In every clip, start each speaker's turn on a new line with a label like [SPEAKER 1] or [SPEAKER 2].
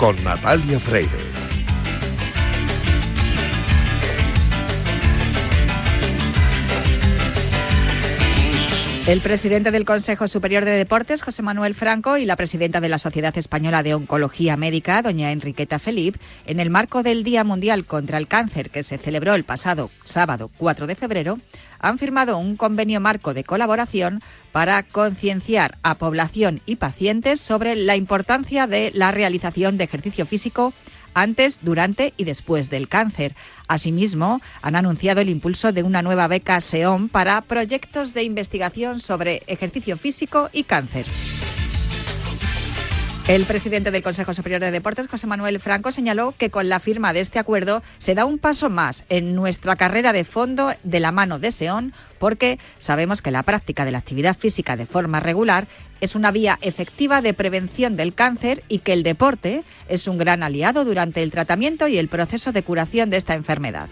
[SPEAKER 1] con Natalia Freire.
[SPEAKER 2] El presidente del Consejo Superior de Deportes, José Manuel Franco, y la presidenta de la Sociedad Española de Oncología Médica, doña Enriqueta Felip, en el marco del Día Mundial contra el Cáncer que se celebró el pasado sábado 4 de febrero, han firmado un convenio marco de colaboración para concienciar a población y pacientes sobre la importancia de la realización de ejercicio físico antes, durante y después del cáncer. Asimismo, han anunciado el impulso de una nueva beca SEOM para proyectos de investigación sobre ejercicio físico y cáncer. El presidente del Consejo Superior de Deportes, José Manuel Franco, señaló que con la firma de este acuerdo se da un paso más en nuestra carrera de fondo de la mano de SEON, porque sabemos que la práctica de la actividad física de forma regular es una vía efectiva de prevención del cáncer y que el deporte es un gran aliado durante el tratamiento y el proceso de curación de esta enfermedad.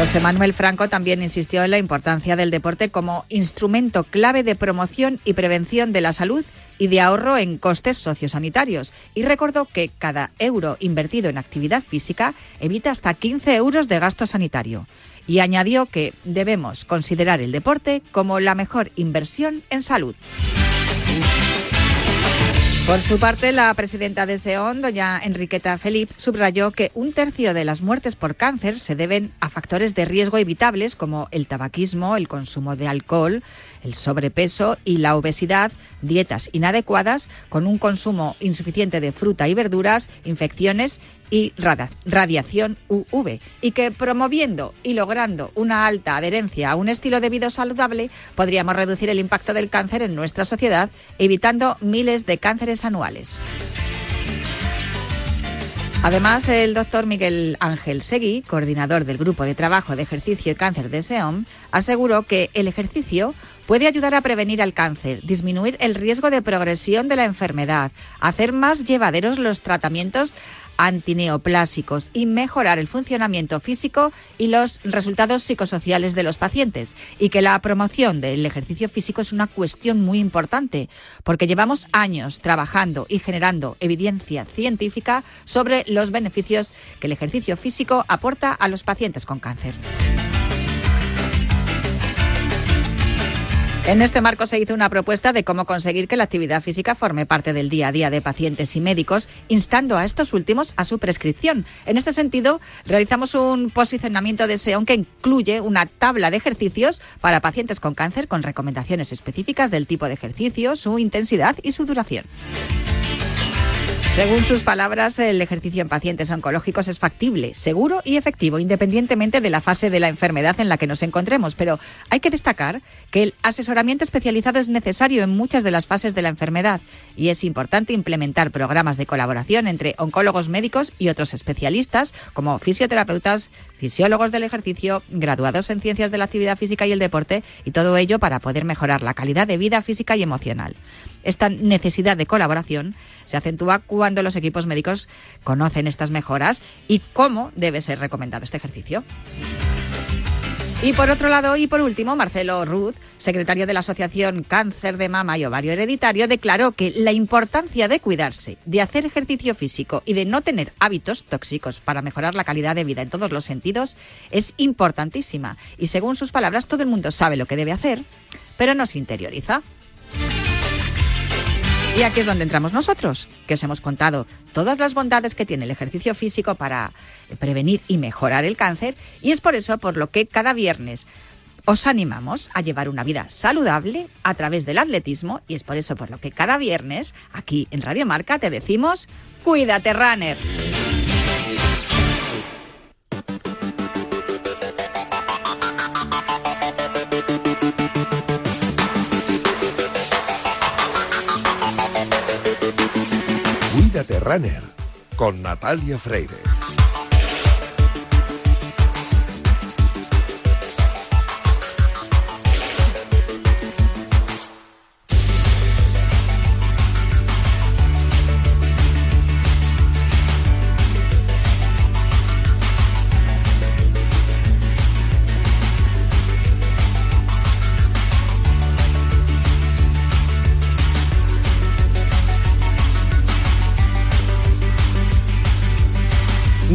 [SPEAKER 2] José Manuel Franco también insistió en la importancia del deporte como instrumento clave de promoción y prevención de la salud y de ahorro en costes sociosanitarios y recordó que cada euro invertido en actividad física evita hasta 15 euros de gasto sanitario y añadió que debemos considerar el deporte como la mejor inversión en salud. Por su parte, la presidenta de SEON, doña Enriqueta Felip, subrayó que un tercio de las muertes por cáncer se deben a factores de riesgo evitables como el tabaquismo, el consumo de alcohol, el sobrepeso y la obesidad, dietas inadecuadas, con un consumo insuficiente de fruta y verduras, infecciones y radiación UV, y que promoviendo y logrando una alta adherencia a un estilo de vida saludable podríamos reducir el impacto del cáncer en nuestra sociedad, evitando miles de cánceres anuales. Además, el doctor Miguel Ángel Seguí, coordinador del Grupo de Trabajo de Ejercicio y Cáncer de SEOM, aseguró que el ejercicio puede ayudar a prevenir el cáncer, disminuir el riesgo de progresión de la enfermedad, hacer más llevaderos los tratamientos antineoplásicos y mejorar el funcionamiento físico y los resultados psicosociales de los pacientes. Y que la promoción del ejercicio físico es una cuestión muy importante, porque llevamos años trabajando y generando evidencia científica sobre los beneficios que el ejercicio físico aporta a los pacientes con cáncer. En este marco se hizo una propuesta de cómo conseguir que la actividad física forme parte del día a día de pacientes y médicos, instando a estos últimos a su prescripción. En este sentido, realizamos un posicionamiento de SEON que incluye una tabla de ejercicios para pacientes con cáncer con recomendaciones específicas del tipo de ejercicio, su intensidad y su duración. Según sus palabras, el ejercicio en pacientes oncológicos es factible, seguro y efectivo, independientemente de la fase de la enfermedad en la que nos encontremos. Pero hay que destacar que el asesoramiento especializado es necesario en muchas de las fases de la enfermedad y es importante implementar programas de colaboración entre oncólogos médicos y otros especialistas como fisioterapeutas, fisiólogos del ejercicio, graduados en ciencias de la actividad física y el deporte y todo ello para poder mejorar la calidad de vida física y emocional. Esta necesidad de colaboración se acentúa cuando los equipos médicos conocen estas mejoras y cómo debe ser recomendado este ejercicio. Y por otro lado, y por último, Marcelo Ruth, secretario de la Asociación Cáncer de Mama y Ovario Hereditario, declaró que la importancia de cuidarse, de hacer ejercicio físico y de no tener hábitos tóxicos para mejorar la calidad de vida en todos los sentidos es importantísima. Y según sus palabras, todo el mundo sabe lo que debe hacer, pero no se interioriza. Y aquí es donde entramos nosotros, que os hemos contado todas las bondades que tiene el ejercicio físico para prevenir y mejorar el cáncer, y es por eso por lo que cada viernes os animamos a llevar una vida saludable a través del atletismo, y es por eso por lo que cada viernes aquí en Radio Marca te decimos, cuídate, runner.
[SPEAKER 1] Con Natalia Freire.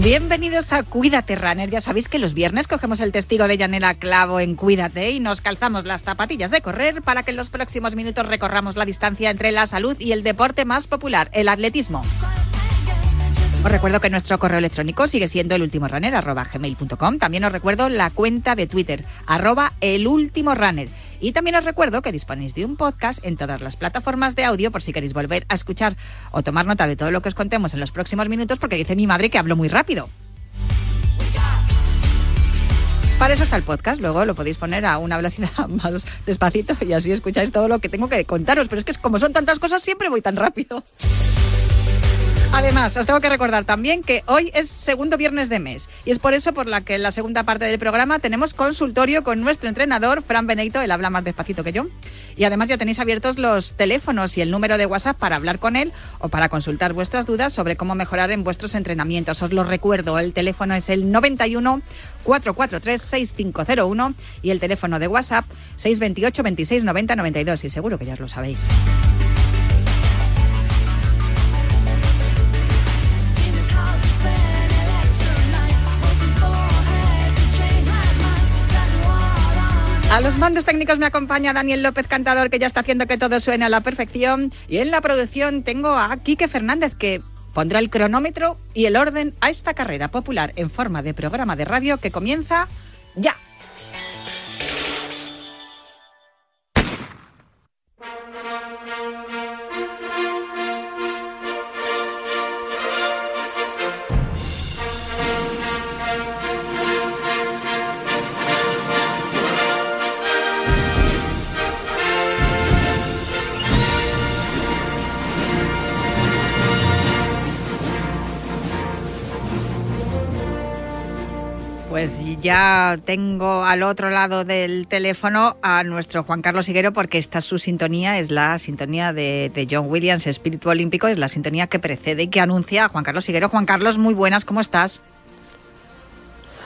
[SPEAKER 2] Bienvenidos a Cuídate Runner. Ya sabéis que los viernes cogemos el testigo de Yanela Clavo en Cuídate y nos calzamos las zapatillas de correr para que en los próximos minutos recorramos la distancia entre la salud y el deporte más popular, el atletismo. Os recuerdo que nuestro correo electrónico sigue siendo el También os recuerdo la cuenta de Twitter, arroba el Y también os recuerdo que disponéis de un podcast en todas las plataformas de audio por si queréis volver a escuchar o tomar nota de todo lo que os contemos en los próximos minutos, porque dice mi madre que hablo muy rápido. Para eso está el podcast, luego lo podéis poner a una velocidad más despacito y así escucháis todo lo que tengo que contaros. Pero es que como son tantas cosas, siempre voy tan rápido. Además, os tengo que recordar también que hoy es segundo viernes de mes y es por eso por la que en la segunda parte del programa tenemos consultorio con nuestro entrenador, Fran Benito, él habla más despacito que yo. Y además ya tenéis abiertos los teléfonos y el número de WhatsApp para hablar con él o para consultar vuestras dudas sobre cómo mejorar en vuestros entrenamientos. Os lo recuerdo, el teléfono es el 91 443 6501 y el teléfono de WhatsApp 628 26 90 92 y seguro que ya os lo sabéis. A los mandos técnicos me acompaña Daniel López Cantador, que ya está haciendo que todo suene a la perfección. Y en la producción tengo a Quique Fernández, que pondrá el cronómetro y el orden a esta carrera popular en forma de programa de radio que comienza ya. Ya tengo al otro lado del teléfono a nuestro Juan Carlos Higuero porque esta es su sintonía, es la sintonía de, John Williams, Espíritu Olímpico, es la sintonía que precede y que anuncia a Juan Carlos Higuero. Juan Carlos, muy buenas, ¿cómo estás?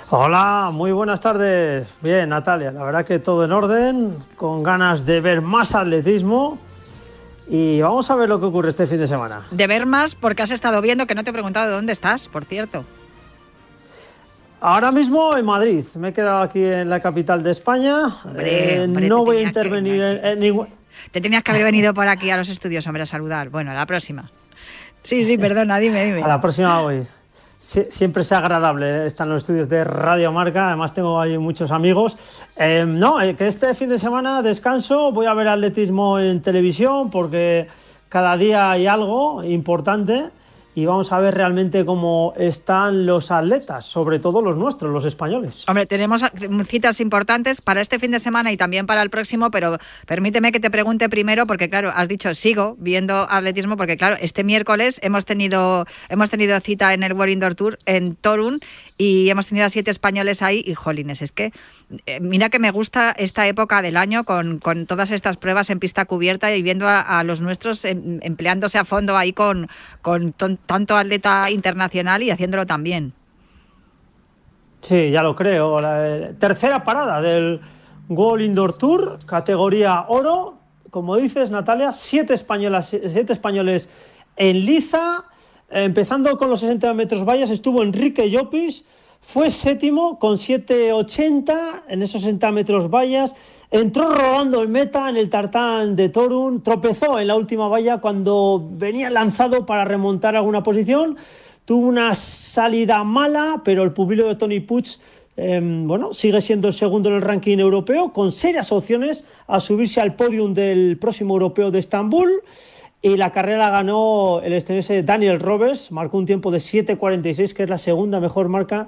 [SPEAKER 3] Hola, muy buenas tardes. Bien, Natalia, la verdad que todo en orden, con ganas de ver más atletismo. Y vamos a ver lo que ocurre este fin de semana.
[SPEAKER 2] De ver más, porque has estado viendo que no te he preguntado de dónde estás, por cierto.
[SPEAKER 3] Ahora mismo en Madrid. Me he quedado aquí en la capital de España. Eh, no voy a intervenir en, ningún.
[SPEAKER 2] Te tenías que haber venido por aquí a los estudios, hombre, a saludar. Bueno, a la próxima. Sí, sí, perdona, dime, dime.
[SPEAKER 3] A la próxima voy. siempre es agradable estar en los estudios de Radio Marca. Además, tengo ahí muchos amigos. Eh, no, eh, que este fin de semana descanso. Voy a ver atletismo en televisión porque cada día hay algo importante y vamos a ver realmente cómo están los atletas, sobre todo los nuestros, los españoles.
[SPEAKER 2] Hombre, tenemos citas importantes para este fin de semana y también para el próximo, pero permíteme que te pregunte primero, porque claro, has dicho sigo viendo atletismo, porque claro, este miércoles hemos tenido, hemos tenido cita en el World Indoor Tour en Torun y hemos tenido a siete españoles ahí y jolines, es que eh, mira que me gusta esta época del año con, todas estas pruebas en pista cubierta y viendo a, los nuestros em, empleándose a fondo ahí con, con tanto atleta internacional y haciéndolo también.
[SPEAKER 3] Sí, ya lo creo. Eh, tercera parada del World Indoor Tour, categoría oro. Como dices, Natalia, siete, españolas, siete españoles en liza Empezando con los 60 metros vallas estuvo Enrique Llopis, fue séptimo con 7.80 en esos 60 metros vallas. Entró rodando el meta en el tartán de Torun, tropezó en la última valla cuando venía lanzado para remontar alguna posición. Tuvo una salida mala, pero el pupilo de Tony Puig em, bueno, sigue siendo el segundo en el ranking europeo, con serias opciones a subirse al podium del próximo europeo de Estambul. Y la carrera ganó el estadounidense Daniel Roberts, marcó un tiempo de 7.46, que es la segunda mejor marca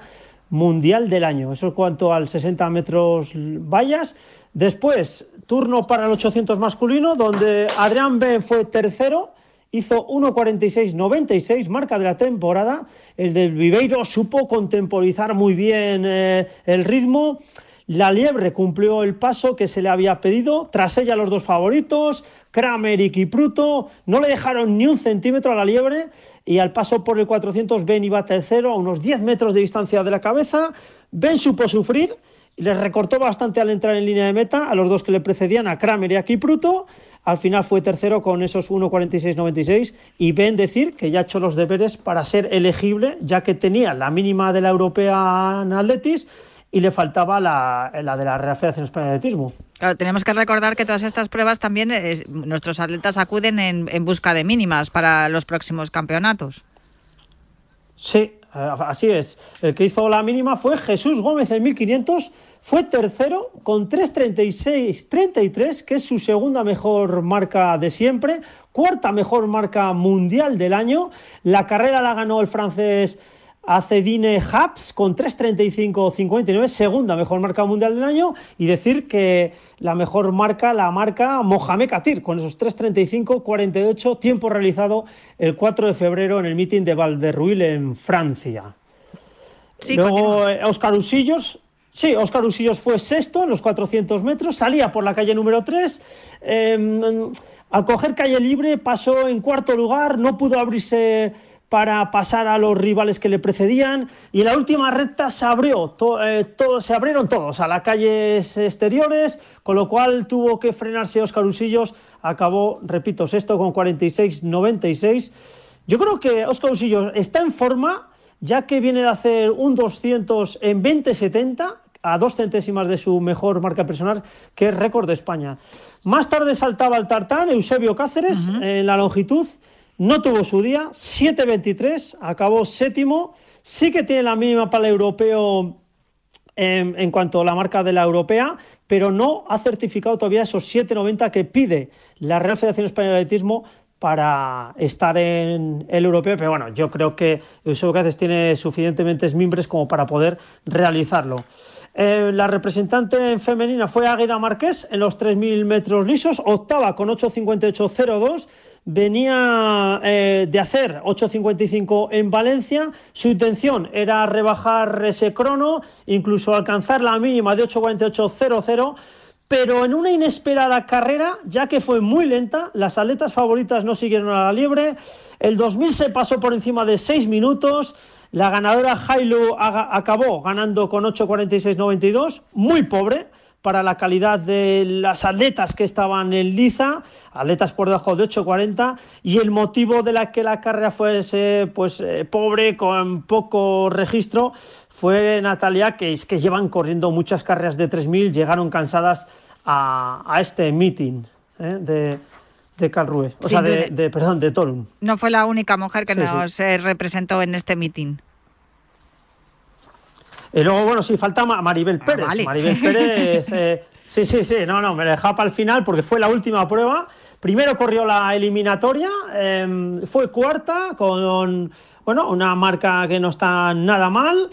[SPEAKER 3] mundial del año. Eso en cuanto al 60 metros vallas. Después, turno para el 800 masculino, donde Adrián Ben fue tercero, hizo 1.46.96, marca de la temporada. El del Viveiro supo contemporizar muy bien eh, el ritmo. La liebre cumplió el paso que se le había pedido, tras ella los dos favoritos, Kramer y Kipruto, no le dejaron ni un centímetro a la liebre y al paso por el 400 Ben iba tercero a unos 10 metros de distancia de la cabeza, Ben supo sufrir y les recortó bastante al entrar en línea de meta a los dos que le precedían, a Kramer y a Kipruto. Al final fue tercero con esos 1.46.96 y ven decir que ya ha hecho los deberes para ser elegible, ya que tenía la mínima de la europea en Atletis y le faltaba la, de la Real Federación Española de Atletismo.
[SPEAKER 2] Claro, tenemos que recordar que todas estas pruebas también eh, nuestros atletas acuden en, en busca de mínimas para los próximos campeonatos.
[SPEAKER 3] Sí, eh, así es. El que hizo la mínima fue Jesús Gómez en 1500. Fue tercero con 3.36.33, que es su segunda mejor marca de siempre. Cuarta mejor marca mundial del año. La carrera la ganó el francés a Cedine Haps con 3.35.59, segunda mejor marca mundial del año, y decir que la mejor marca, la marca Mohamed Katir, con esos 3.35.48, tiempo realizado el 4 de febrero en el meeting de Valderruil en Francia. Luego Oscar Usillos, Sí, Oscar Usillos fue sexto en los 400 metros, salía por la calle número 3. Em, al coger calle libre pasó en cuarto lugar, no pudo abrirse para pasar a los rivales que le precedían y en la última recta se abrió, eh, se abrieron todos a las calles exteriores, con lo cual tuvo que frenarse Oscar Usillos, acabó, repito, sexto con 46-96. Yo creo que Oscar Usillos está en forma, ya que viene de hacer un 200 en 20-70, a dos centésimas de su mejor marca personal, que es récord de España. Más tarde saltaba el tartán Eusebio Cáceres en la longitud no tuvo su día, 7.23, acabó séptimo, sí que tiene la mínima para el europeo en, cuanto a la marca de la europea, pero no ha certificado todavía esos 7.90 que pide la Real Federación Española de Atletismo para estar en el europeo, pero bueno, yo creo que Eusebio Cáceres tiene suficientemente mimbres como para poder realizarlo. Eh, la representante femenina fue Águeda Márquez en los 3.000 metros lisos, octava con 8.58.02. Venía eh, de hacer 8.55 en Valencia. Su intención era rebajar ese crono, incluso alcanzar la mínima de 8.48.00 pero en una inesperada carrera, ya que fue muy lenta, las atletas favoritas no siguieron a la liebre, el 2000 se pasó por encima de 6 minutos, la ganadora Hailu acabó ganando con 8.46.92, muy pobre para la calidad de las atletas que estaban en liza, atletas por debajo de 8.40, y el motivo de la que la carrera fuese pues eh, pobre, con poco registro, fue Natalia, que es que llevan corriendo muchas carreras de 3.000, llegaron cansadas a, este meeting ¿eh? de, de Calrue, o sea, de, perdón, de Torun.
[SPEAKER 2] No fue la única mujer que nos eh, representó en este meeting.
[SPEAKER 3] Y luego, bueno, sí, falta Maribel ah, Pérez. Maribel Pérez, eh, sí, sí, sí, no, no, me dejaba para el final porque fue la última prueba. Primero corrió la eliminatoria, em, fue cuarta con, bueno, una marca que no está nada mal,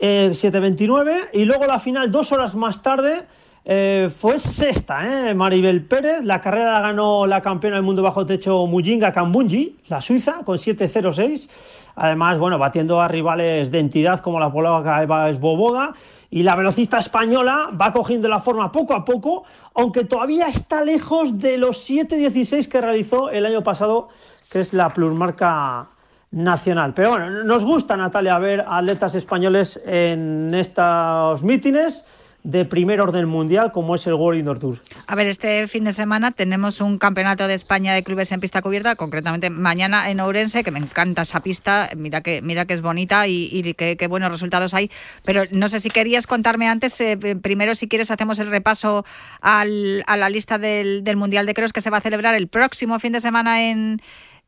[SPEAKER 3] 7.29, y luego la final dos horas más tarde eh, fue sexta, ¿eh? Maribel Pérez. La carrera la ganó la campeona del mundo bajo techo Mujinga Kambunji, la suiza, con 7.06. Además, bueno, batiendo a rivales de entidad como la polaca Eva Esboboda. Y la velocista española va cogiendo la forma poco a poco, aunque todavía está lejos de los 7.16 que realizó el año pasado, que es la plurmarca nacional. Pero bueno, nos gusta, Natalia, ver atletas españoles en estos mítines de primer orden mundial como es el World Indoor Tour.
[SPEAKER 2] A ver, este fin de semana tenemos un campeonato de España de clubes en pista cubierta, concretamente mañana en Ourense, que me encanta esa pista, mira que, mira que es bonita y, qué, buenos resultados hay, pero no sé si querías contarme antes, eh, primero si quieres hacemos el repaso al, a la lista del, del Mundial de Cross que se va a celebrar el próximo fin de semana en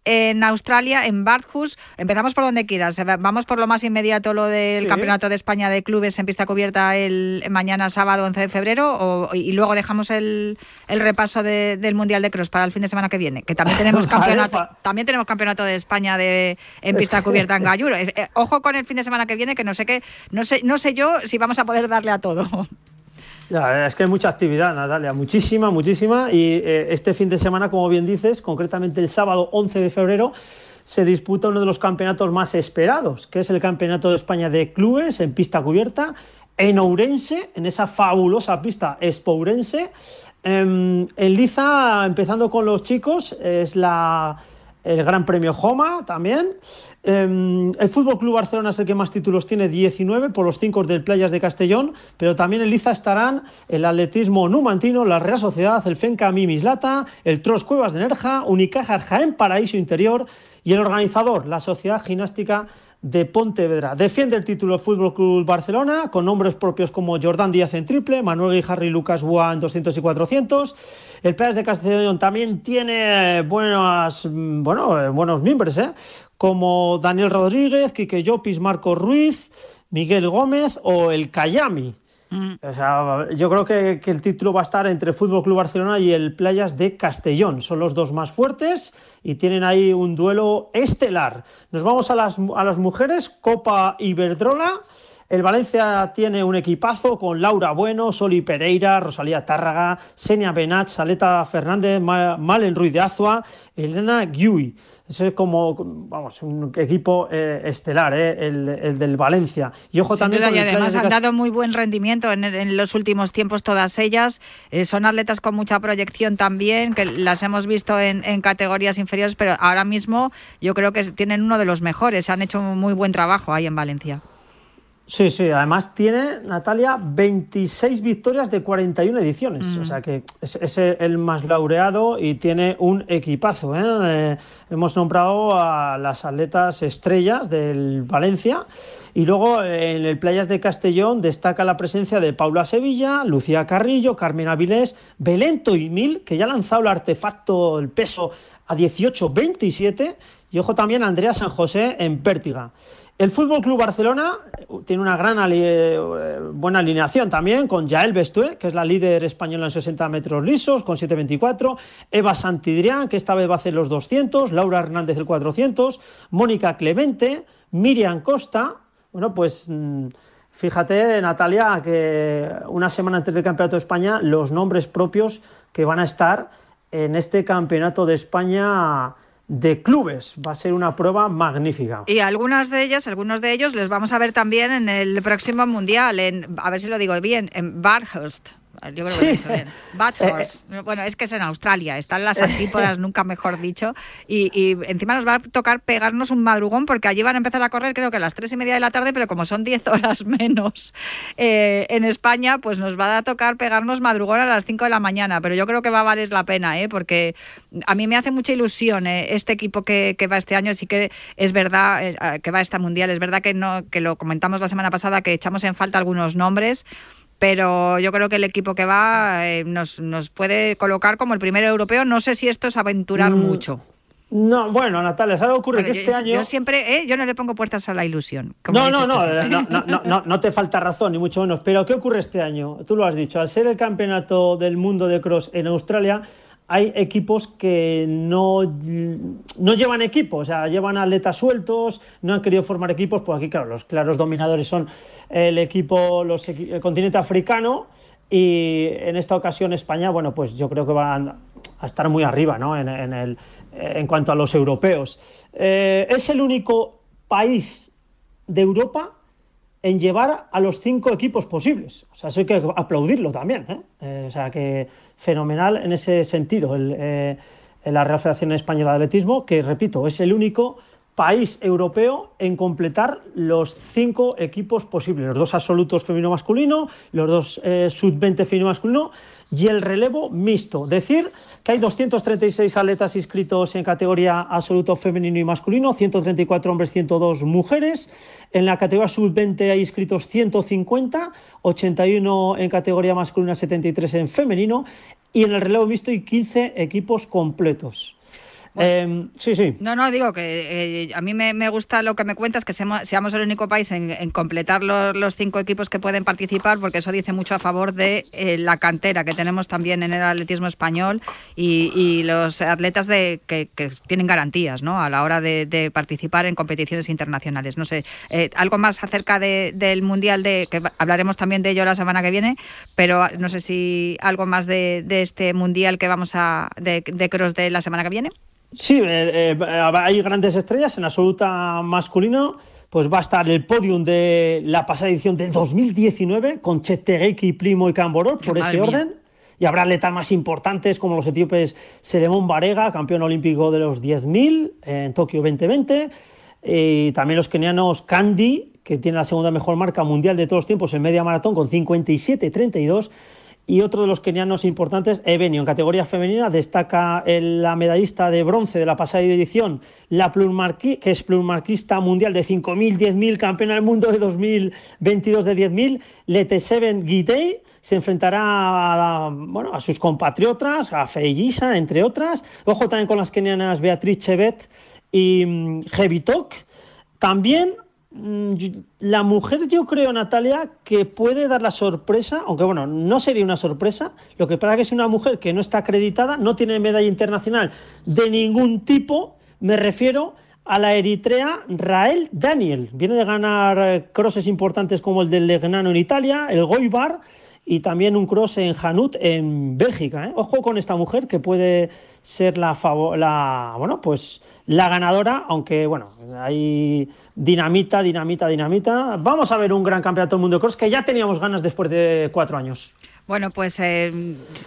[SPEAKER 2] en Australia, en Bathurst. Empezamos por donde quieras. Vamos por lo más inmediato, lo del Campeonato de España de Clubes en pista cubierta el mañana sábado 11 de febrero y luego dejamos el, repaso del Mundial de Cross para el fin de semana que viene, que también tenemos campeonato, también tenemos campeonato de España de en pista cubierta en Galluro. Eh, ojo con el fin de semana que viene, que no sé qué, no sé, no sé yo si vamos a poder darle a todo.
[SPEAKER 3] Es que hay mucha actividad, Natalia, muchísima, muchísima. Y eh, este fin de semana, como bien dices, concretamente el sábado 11 de febrero, se disputa uno de los campeonatos más esperados, que es el Campeonato de España de Clubes en pista cubierta, en Ourense, en esa fabulosa pista Espourense. Em, en Liza, empezando con los chicos, es la el Gran Premio Joma también. Em, el Fútbol Club Barcelona es el que más títulos tiene, 19 por los 5 del Playas de Castellón, pero también en Liza estarán el Atletismo Numantino, la Real Sociedad, el Fenca Mimislata, el Tros Cuevas de Nerja, Unicaja Jaén Paraíso Interior y el organizador, la Sociedad Gimnástica de Pontevedra. Defiende el título Fútbol Club Barcelona con nombres propios como Jordán Díaz en triple, Manuel y Lucas Bua en 200 y 400. El Playas de Castellón también tiene buenas, bueno, buenos miembros, ¿eh? como Daniel Rodríguez, Quique Llopis, Marco Ruiz, Miguel Gómez o el Cayami. Yo creo que, el título va a estar entre Fútbol Club Barcelona y el Playas de Castellón. Son los dos más fuertes y tienen ahí un duelo estelar. Nos vamos a las, a las mujeres, Copa Iberdrola. El Valencia tiene un equipazo con Laura Bueno, Soli Pereira, Rosalía Tárraga, Senia Benach, Saleta Fernández, Malen Ruiz de Azua, Elena Giui. es como, vamos, un equipo eh, estelar, eh, el, del Valencia.
[SPEAKER 2] Y ojo también. y además han dado muy buen rendimiento en, los últimos tiempos, todas ellas. Eh, son atletas con mucha proyección también, que las hemos visto en, en, categorías inferiores, pero ahora mismo yo creo que tienen uno de los mejores. Han hecho un muy buen trabajo ahí en Valencia.
[SPEAKER 3] Sí, sí, además tiene Natalia 26 victorias de 41 ediciones, o sea que es, el más laureado y tiene un equipazo. ¿eh? Eh, hemos nombrado a las atletas estrellas del Valencia y luego en el Playas de Castellón destaca la presencia de Paula Sevilla, Lucía Carrillo, Carmen Avilés, Belento y Mil, que ya ha lanzado el artefacto, el peso a 18-27 y ojo también a Andrea San José en Pértiga. El Fútbol Club Barcelona eh, tiene una gran eh, buena alineación también con Yael Bestué, que es la líder española en 60 metros lisos, con 7.24, Eva Santidrián, que esta vez va a hacer los 200, Laura Hernández el 400, Mónica Clemente, Miriam Costa. Bueno, pues mm, fíjate, Natalia, que una semana antes del Campeonato de España, los nombres propios que van a estar en este Campeonato de España de clubes. Va a ser una prueba magnífica.
[SPEAKER 2] Y algunas de ellas, algunos de ellos, les vamos a ver también en el próximo mundial, en, a ver si lo digo bien, en Barhurst. Yo creo que bien. Eh, bueno, es que es en Australia, están las antípodas, nunca mejor dicho. Y, encima nos va a tocar pegarnos un madrugón porque allí van a empezar a correr creo que a las tres y media de la tarde, pero como son diez horas menos eh, en España, pues nos va a tocar pegarnos madrugón a las cinco de la mañana. Pero yo creo que va a valer la pena, ¿eh? porque a mí me hace mucha ilusión ¿eh? este equipo que, que, va este año. Sí que es verdad que va a esta mundial, es verdad que, no, que lo comentamos la semana pasada, que echamos en falta algunos nombres pero yo creo que el equipo que va eh, nos, nos, puede colocar como el primer europeo. No sé si esto es aventurar mm, mucho.
[SPEAKER 3] No, bueno, Natalia, ¿sabes ocurre que este año...
[SPEAKER 2] Yo siempre, ¿eh? yo no le pongo puertas a la ilusión.
[SPEAKER 3] No, no, no, no, no, no, no, te falta razón, ni mucho menos. Pero ¿qué ocurre este año? Tú lo has dicho, al ser el campeonato del mundo de cross en Australia, hay equipos que no, no llevan equipos, o sea, llevan atletas sueltos, no han querido formar equipos, pues aquí, claro, los claros dominadores son el equipo, los, el continente africano y en esta ocasión España, bueno, pues yo creo que van a estar muy arriba, ¿no? En, el, en cuanto a los europeos. Eh, es el único país de Europa en llevar a los cinco equipos posibles. O sea, eso hay que aplaudirlo también. ¿eh? Eh, o sea, que fenomenal en ese sentido el, eh, la Real Federación Española de Atletismo, que repito, es el único país europeo en completar los cinco equipos posibles, los dos absolutos femenino-masculino, los dos sub-20 femenino-masculino y el relevo mixto. Decir que hay 236 atletas inscritos en categoría absoluto femenino y masculino, 134 hombres, 102 mujeres. En la categoría sub-20 hay inscritos 150, 81 en categoría masculina, 73 en femenino. Y en el relevo mixto hay 15 equipos completos. Em, sí, sí.
[SPEAKER 2] No, no, digo que eh, a mí me, gusta lo que me cuentas, que seamos, el único país en, completar los, cinco equipos que pueden participar, porque eso dice mucho a favor de eh, la cantera que tenemos también en el atletismo español y, los atletas de, que, tienen garantías ¿no? a la hora de, participar en competiciones internacionales. No sé, eh, algo más acerca del Mundial, de que hablaremos también de ello la semana que viene, pero no sé si algo más de, este Mundial que vamos a, de, de Cross de la semana que viene.
[SPEAKER 3] Sí, eh, eh, hay grandes estrellas en absoluta masculino. Pues va a estar el podium de la pasada edición del 2019 con Chetegeki, Primo y Camborol, por ese orden. y habrá atletas más importantes como los etíopes Seremón Varega, campeón olímpico de los 10.000 en Tokio 2020, y también los kenianos Candy, que tiene la segunda mejor marca mundial de todos los tiempos en media maratón con 57-32 y otro de los kenianos importantes, Ebenio, en categoría femenina, destaca la medallista de bronce de la pasada edición, la que es plurmarquista mundial de 5.000, 10.000, campeona del mundo de 2022 de 10.000, Leteseven Gitei, se enfrentará a, bueno, a sus compatriotas, a Feijisa, entre otras. Ojo también con las kenianas Beatriz Chevet y mm, Jevitok. También la mujer, yo creo, Natalia, que puede dar la sorpresa, aunque bueno, no sería una sorpresa, lo que pasa que es una mujer que no está acreditada, no tiene medalla internacional de ningún tipo, me refiero a la eritrea Rael Daniel. Viene de ganar eh, crosses importantes como el del Legnano en Italia, el Goibar y también un cross en Hanut en Bélgica. ¿eh? Ojo con esta mujer que puede ser la, la bueno pues la ganadora, aunque bueno, hay dinamita, dinamita, dinamita. Vamos a ver un gran campeonato del mundo de cross que ya teníamos ganas después de cuatro años.
[SPEAKER 2] Bueno, pues eh,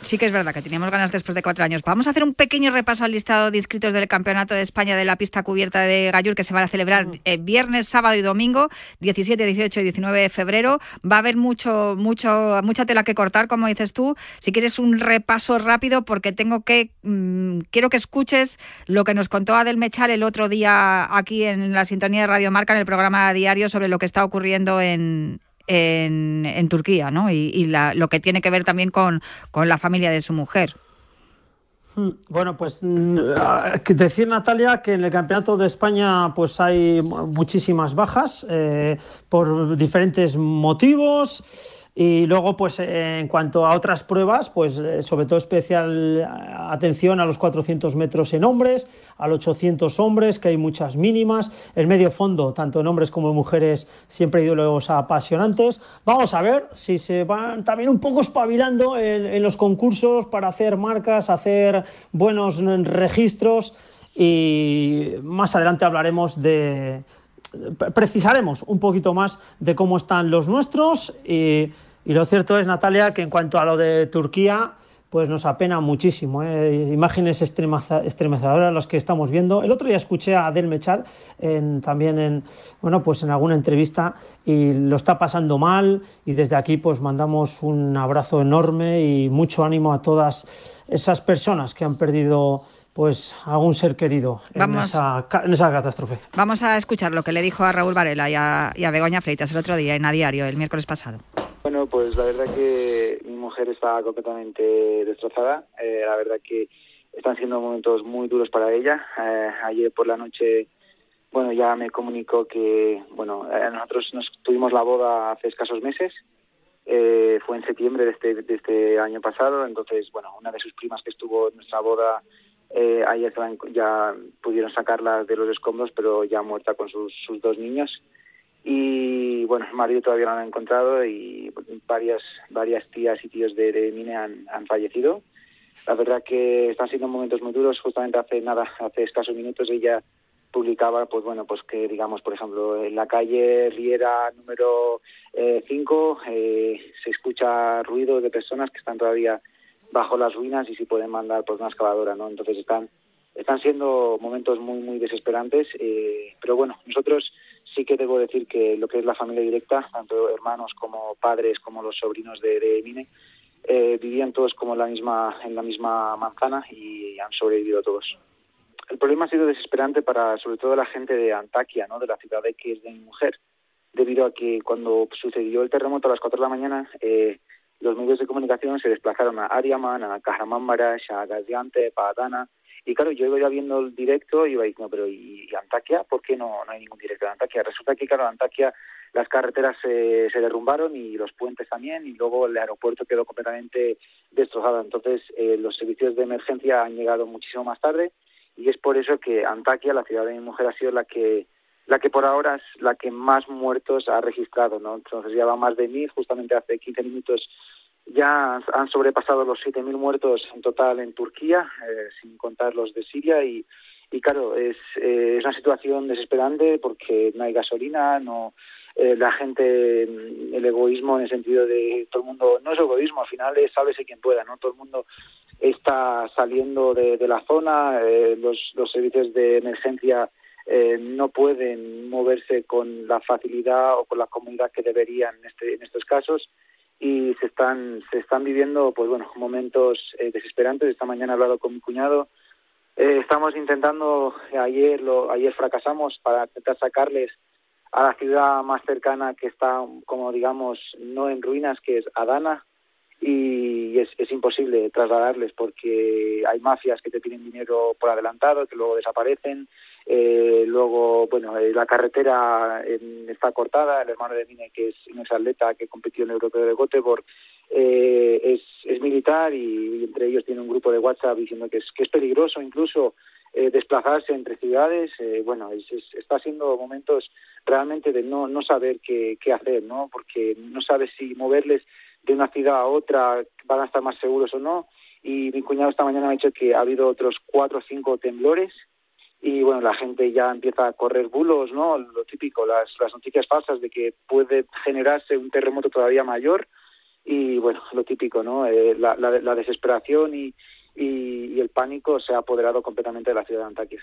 [SPEAKER 2] sí que es verdad que teníamos ganas después de cuatro años. Vamos a hacer un pequeño repaso al listado de inscritos del Campeonato de España de la pista cubierta de Gallur que se va a celebrar eh, viernes, sábado y domingo, 17, 18 y 19 de febrero. Va a haber mucho, mucho, mucha tela que cortar, como dices tú. Si quieres un repaso rápido, porque tengo que, mm, quiero que escuches lo que nos contó Adel Mechal el otro día aquí en la sintonía de Radio Marca en el programa diario sobre lo que está ocurriendo en, en, Turquía, ¿no? Y, lo que tiene que ver también con, la familia de su mujer.
[SPEAKER 3] Hmm, bueno, pues mm, decir Natalia que en el Campeonato de España pues hay muchísimas bajas eh, por diferentes motivos. Y luego, pues en cuanto a otras pruebas, pues eh, sobre todo especial eh, atención a los 400 metros en hombres, a los 800 hombres, que hay muchas mínimas. El medio fondo, tanto en hombres como en mujeres, siempre hay duelos apasionantes. Vamos a ver si se van también un poco espabilando en, los concursos para hacer marcas, hacer buenos registros. Y más adelante hablaremos de, precisaremos un poquito más de cómo están los nuestros y, lo cierto es, Natalia, que en cuanto a lo de Turquía, pues nos apena muchísimo. ¿eh? Imágenes estremecedoras las que estamos viendo. El otro día escuché a Adel Mechar en, también en, bueno, pues en alguna entrevista y lo está pasando mal y desde aquí pues mandamos un abrazo enorme y mucho ánimo a todas esas personas que han perdido pues algún ser querido en, esa, catástrofe.
[SPEAKER 2] Vamos a escuchar lo que le dijo a Raúl Varela y a, Begoña Freitas el otro día en A Diario, el miércoles pasado.
[SPEAKER 4] Bueno, pues la verdad que mi mujer está completamente destrozada. Eh, la verdad que están siendo momentos muy duros para ella. Eh, ayer por la noche, bueno, ya me comunicó que, bueno, eh, nosotros nos tuvimos la boda hace escasos meses. fue en septiembre de este, de este año pasado. Entonces, bueno, una de sus primas que estuvo en nuestra boda eh, ayer ya pudieron sacarla de los escombros, pero ya muerta con sus, dos niños. Y bueno, el marido todavía no han encontrado y varias, varias tías y tíos de, de Mine han, han fallecido. La verdad que están siendo momentos muy duros. Justamente hace nada, hace escasos minutos, ella publicaba, pues bueno, pues que digamos, por ejemplo, en la calle Riera número 5 eh, eh, se escucha ruido de personas que están todavía bajo las ruinas y si pueden mandar pues una excavadora, ¿no? Entonces están están siendo momentos muy muy desesperantes, eh, pero bueno, nosotros sí que debo decir que lo que es la familia directa, tanto hermanos como padres como los sobrinos de, de Mine, eh, vivían todos como en la misma en la misma manzana y han sobrevivido todos. El problema ha sido desesperante para sobre todo la gente de Antaquia, ¿no? de la ciudad de que es de mi mujer, debido a que cuando sucedió el terremoto a las 4 de la mañana, eh, los medios de comunicación se desplazaron a Ariaman, a Kahramanmarash, a Gaziantep, a Adana, y claro, yo iba viendo el directo y iba diciendo, pero ¿y, Antaquia? ¿Por qué no, no hay ningún directo de Antaquia? Resulta que, claro, Antaquia las carreteras se, se derrumbaron y los puentes también, y luego el aeropuerto quedó completamente destrozado. Entonces, eh, los servicios de emergencia han llegado muchísimo más tarde, y es por eso que Antaquia, la ciudad de mi mujer, ha sido la que la que por ahora es la que más muertos ha registrado, ¿no? Entonces ya va más de mil, justamente hace 15 minutos ya han sobrepasado los 7.000 muertos en total en Turquía, eh, sin contar los de Siria, y, y claro, es, eh, es una situación desesperante porque no hay gasolina, no eh, la gente, el egoísmo en el sentido de todo el mundo, no es egoísmo, al final es sálvese quien pueda, ¿no? Todo el mundo está saliendo de, de la zona, eh, los, los servicios de emergencia eh, no pueden moverse con la facilidad o con la comunidad que deberían en, este, en estos casos. Y se están se están viviendo pues bueno momentos eh, desesperantes. Esta mañana he hablado con mi cuñado. Eh, estamos intentando ayer lo ayer fracasamos para intentar sacarles a la ciudad más cercana que está como digamos no en ruinas que es Adana. Y es, es imposible trasladarles porque hay mafias que te piden dinero por adelantado que luego desaparecen eh, luego, bueno, eh, la carretera eh, está cortada. El hermano de Mine, que es un atleta que compitió en el Europeo de Göteborg, eh, es, es militar y, entre ellos tiene un grupo de WhatsApp diciendo que es, que es peligroso incluso eh, desplazarse entre ciudades. Bueno, es, es, está siendo momentos realmente de no, no saber qué, qué hacer, ¿no? Porque no sabes si moverles de una ciudad a otra van a estar más seguros o no. Y mi cuñado esta mañana ha dicho que ha habido otros cuatro o cinco temblores y bueno, la gente ya empieza a correr bulos, ¿no? Lo típico, las, las noticias falsas de que puede generarse un terremoto todavía mayor y bueno, lo típico, ¿no? Eh, la, la, la desesperación y, y, el pánico se ha apoderado completamente de la ciudad de Antaquis.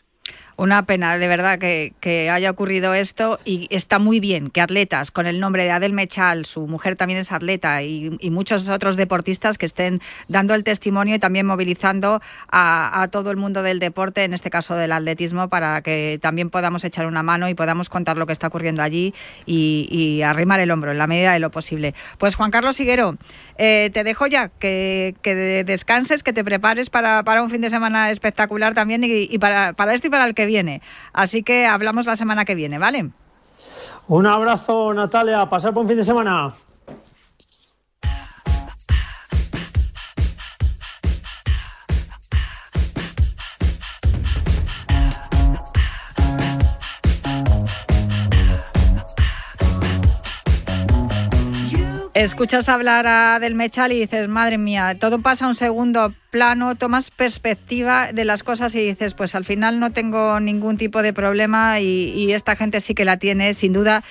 [SPEAKER 2] Una pena, de verdad, que, haya ocurrido esto y está muy bien que atletas con el nombre de Adel Mechal, su mujer también es atleta y, muchos otros deportistas que estén dando el testimonio y también movilizando a, todo el mundo del deporte, en este caso del atletismo, para que también podamos echar una mano y podamos contar lo que está ocurriendo allí y, arrimar el hombro en la medida de lo posible. Pues Juan Carlos Higuero, eh, te dejo ya que descanses, que te prepares para, para un fin de semana espectacular también y, y para, para esto y para el que viene. Así que hablamos la semana que viene, ¿vale?
[SPEAKER 3] Un abrazo, Natalia. Pasar por un fin de semana.
[SPEAKER 2] Escuchas hablar a Del Mechal y dices, madre mía, todo pasa a un segundo plano, tomas perspectiva de las cosas y dices, pues al final no tengo ningún tipo de problema y, y esta gente sí que la tiene, sin duda.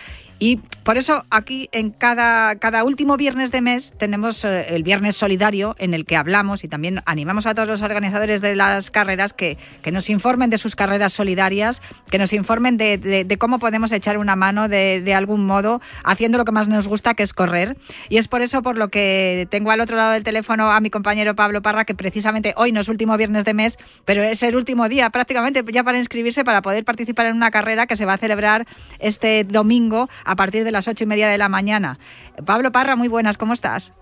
[SPEAKER 2] Y por eso aquí en cada, cada último viernes de mes tenemos eh, el viernes solidario en el que hablamos y también animamos a todos los organizadores de las carreras que, que nos informen de sus carreras solidarias, que nos informen de, de, cómo podemos echar una mano de, algún modo haciendo lo que más nos gusta, que es correr. Y es por eso por lo que tengo al otro lado del teléfono a mi compañero Pablo Parra, que precisamente hoy no es último viernes de mes, pero es el último día prácticamente ya para inscribirse para poder participar en una carrera que se va a celebrar este domingo partir de las ocho y media de la mañana. Pablo Parra, muy buenas, ¿cómo estás?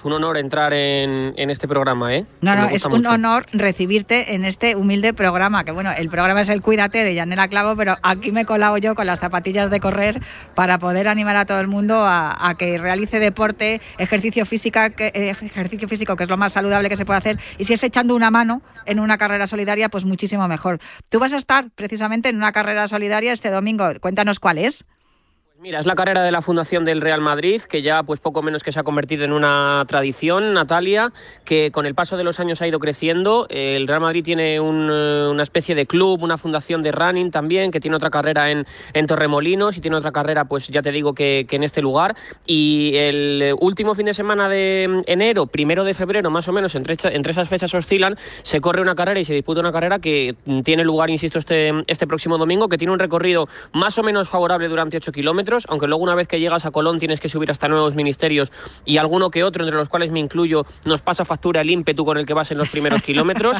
[SPEAKER 5] Es un honor entrar en, en este programa, ¿eh?
[SPEAKER 2] No, no, es un honor recibirte en este humilde programa, que bueno, el programa es el Cuídate de Yanela Clavo, pero aquí me he colado yo con las zapatillas de correr para poder animar a todo el mundo a, a que realice deporte, ejercicio, física, que, eh, ejercicio físico, que es lo más saludable que se puede hacer, y si es echando una mano en una carrera solidaria, pues muchísimo mejor. Tú vas a estar precisamente en una carrera solidaria este domingo, cuéntanos cuál es.
[SPEAKER 5] Mira, es la carrera de la Fundación del Real Madrid, que ya pues poco menos que se ha convertido en una tradición, Natalia, que con el paso de los años ha ido creciendo. El Real Madrid tiene eh, una especie de club, una fundación de running también, que tiene otra carrera en, en Torremolinos y tiene otra carrera, pues ya te digo que, que, en este lugar. Y el último fin de semana de enero, primero de febrero, más o menos, entre, entre esas fechas oscilan, se corre una carrera y se disputa una carrera que tiene lugar, insisto, este, este próximo domingo, que tiene un recorrido más o menos favorable durante 8 kilómetros aunque luego una vez que llegas a Colón tienes que subir hasta nuevos ministerios y alguno que otro, entre los cuales me incluyo, nos pasa factura el ímpetu con el que vas en los primeros kilómetros.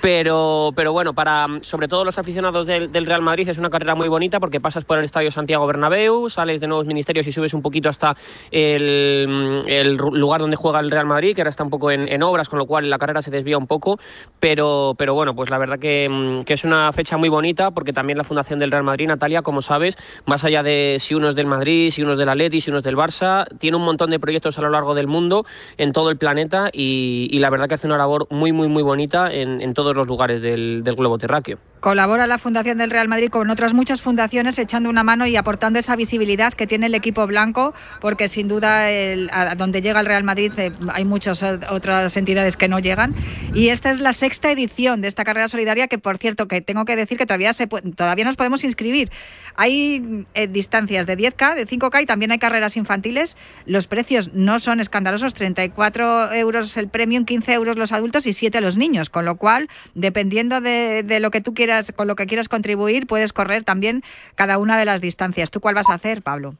[SPEAKER 5] Pero, pero bueno, para sobre todo los aficionados del, del, Real Madrid es una carrera muy bonita porque pasas por el Estadio Santiago Bernabéu, sales de nuevos ministerios y subes un poquito hasta el, el lugar donde juega el Real Madrid, que ahora está un poco en, en, obras, con lo cual la carrera se desvía un poco. Pero, pero bueno, pues la verdad que, que es una fecha muy bonita porque también la Fundación del Real Madrid, Natalia, como sabes, más allá de si uno es del Madrid, si unos del Atleti, si unos del Barça. Tiene un montón de proyectos a lo largo del mundo, en todo el planeta, y, y la verdad que hace una labor muy, muy, muy bonita en, en todos los lugares del, del globo terráqueo.
[SPEAKER 2] Colabora la Fundación del Real Madrid con otras muchas fundaciones echando una mano y aportando esa visibilidad que tiene el equipo blanco, porque sin duda el, donde llega el Real Madrid eh, hay muchas otras entidades que no llegan. Y esta es la sexta edición de esta carrera solidaria que, por cierto, que tengo que decir que todavía, se, todavía nos podemos inscribir. Hay eh, distancias de 10K, de 5K y también hay carreras infantiles. Los precios no son escandalosos, 34 euros el premium, 15 euros los adultos y 7 los niños, con lo cual, dependiendo de, de lo que tú quieras con lo que quieras contribuir, puedes correr también cada una de las distancias. ¿Tú cuál vas a hacer, Pablo?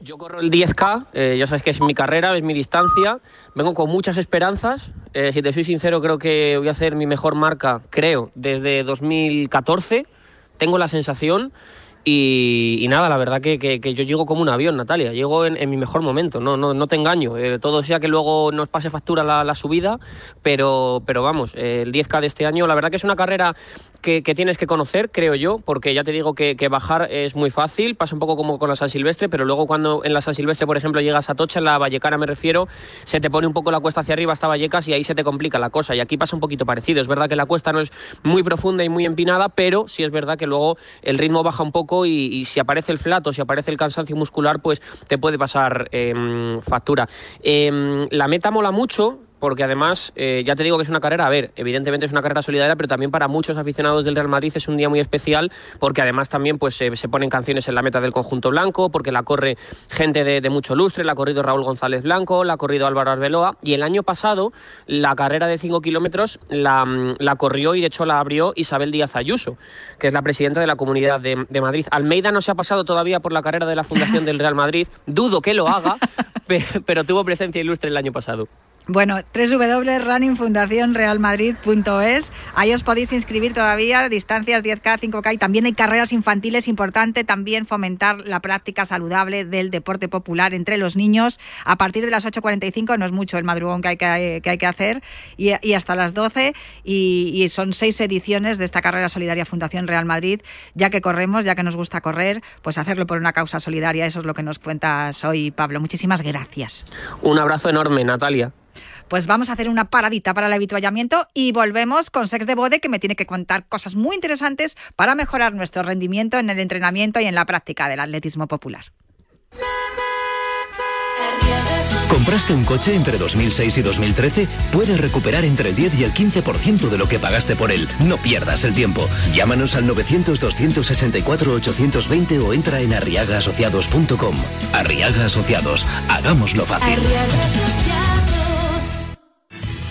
[SPEAKER 5] Yo corro el 10K, eh, ya sabes que es mi carrera, es mi distancia. Vengo con muchas esperanzas. Eh, si te soy sincero, creo que voy a hacer mi mejor marca, creo, desde 2014. Tengo la sensación. Y, nada, la verdad que, que, yo llego como un avión, Natalia. Llego en, mi mejor momento, no, no, no te engaño. Eh, todo sea que luego nos pase factura la, subida, pero, pero vamos, el 10K de este año, la verdad que es una carrera que, tienes que conocer, creo yo, porque ya te digo que, bajar es muy fácil, pasa un poco como con la San Silvestre, pero luego cuando en la San Silvestre, por ejemplo, llegas a Tocha, en la Vallecana me refiero, se te pone un poco la cuesta hacia arriba hasta Vallecas y ahí se te complica la cosa. Y aquí pasa un poquito parecido. Es verdad que la cuesta no es muy profunda y muy empinada, pero sí es verdad que luego el ritmo baja un poco y, si aparece el flato, si aparece el cansancio muscular, pues te puede pasar em, factura. Em, la meta mola mucho, porque además, eh, ya te digo que es una carrera, a ver, evidentemente es una carrera solidaria, pero también para muchos aficionados del Real Madrid es un día muy especial, porque además también pues se, ponen canciones en la meta del conjunto blanco, porque la corre gente de, mucho lustre, la ha corrido Raúl González Blanco, la ha corrido Álvaro Arbeloa, y el año pasado la carrera de 5 kilómetros la, la, corrió y de hecho la abrió Isabel Díaz Ayuso, que es la presidenta de la Comunidad de Madrid. Almeida no se ha pasado todavía por la carrera de la Fundación del Real Madrid, dudo que lo haga, pero tuvo presencia ilustre el año pasado.
[SPEAKER 2] Bueno, www.runningfundacionrealmadrid.es. Ahí os podéis inscribir todavía, distancias 10K, 5K y también hay carreras infantiles. Importante también fomentar la práctica saludable del deporte popular entre los niños. A partir de las 8.45 no es mucho el madrugón que hay que, hay que hacer y, hasta las 12 y, y, son seis ediciones de esta carrera solidaria Fundación Real Madrid. Ya que corremos, ya que nos gusta correr, pues hacerlo por una causa solidaria. Eso es lo que nos cuentas hoy, Pablo. Muchísimas gracias.
[SPEAKER 5] Un abrazo enorme, Natalia.
[SPEAKER 2] Pues vamos a hacer una paradita para el habituallamiento y volvemos con Sex de Bode, que me tiene que contar cosas muy interesantes para mejorar nuestro rendimiento en el entrenamiento y en la práctica del atletismo popular.
[SPEAKER 6] ¿Compraste un coche entre 2006 y 2013? Puedes recuperar entre el 10 y el 15% de lo que pagaste por él. No pierdas el tiempo. Llámanos al 900-264-820 o entra en arriagaasociados.com. Arriaga Asociados. Hagámoslo fácil.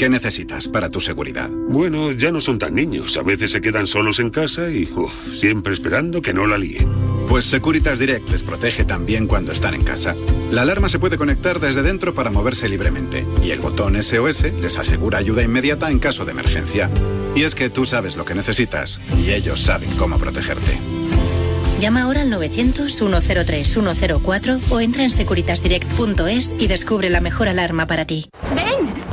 [SPEAKER 7] ¿Qué necesitas para tu seguridad?
[SPEAKER 8] Bueno, ya no son tan niños. A veces se quedan solos en casa y siempre esperando que no la líen.
[SPEAKER 7] Pues Securitas Direct les protege también cuando están en casa. La alarma se puede conectar desde dentro para moverse libremente y el botón SOS les asegura ayuda inmediata en caso de emergencia. Y es que tú sabes lo que necesitas y ellos saben cómo protegerte.
[SPEAKER 9] Llama ahora al 900-103-104 o entra en securitasdirect.es y descubre la mejor alarma para ti.
[SPEAKER 10] ¡Ven!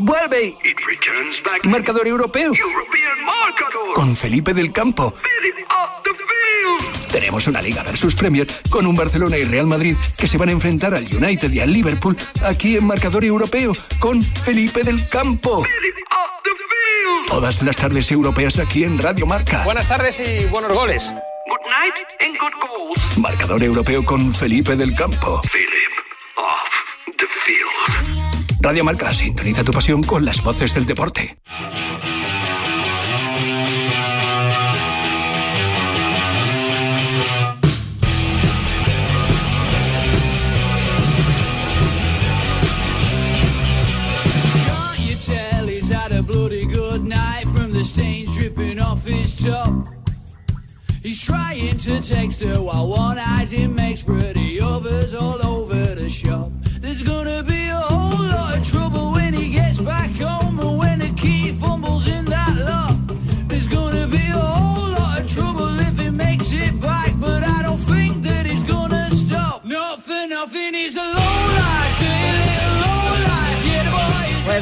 [SPEAKER 11] ¡Vuelve! Marcador europeo. Con Felipe del Campo. Tenemos una Liga versus Premier con un Barcelona y Real Madrid que se van a enfrentar al United y al Liverpool aquí en Marcador Europeo con Felipe del Campo. Todas las tardes europeas aquí en Radio Marca.
[SPEAKER 12] Buenas tardes y buenos goles.
[SPEAKER 11] Good night and good goals. Marcador Europeo con Felipe del Campo. Field. Radio Marca, sintoniza tu pasión con las voces del deporte. He's trying to text her while one eyes him makes pretty overs all over the shop. He's alone.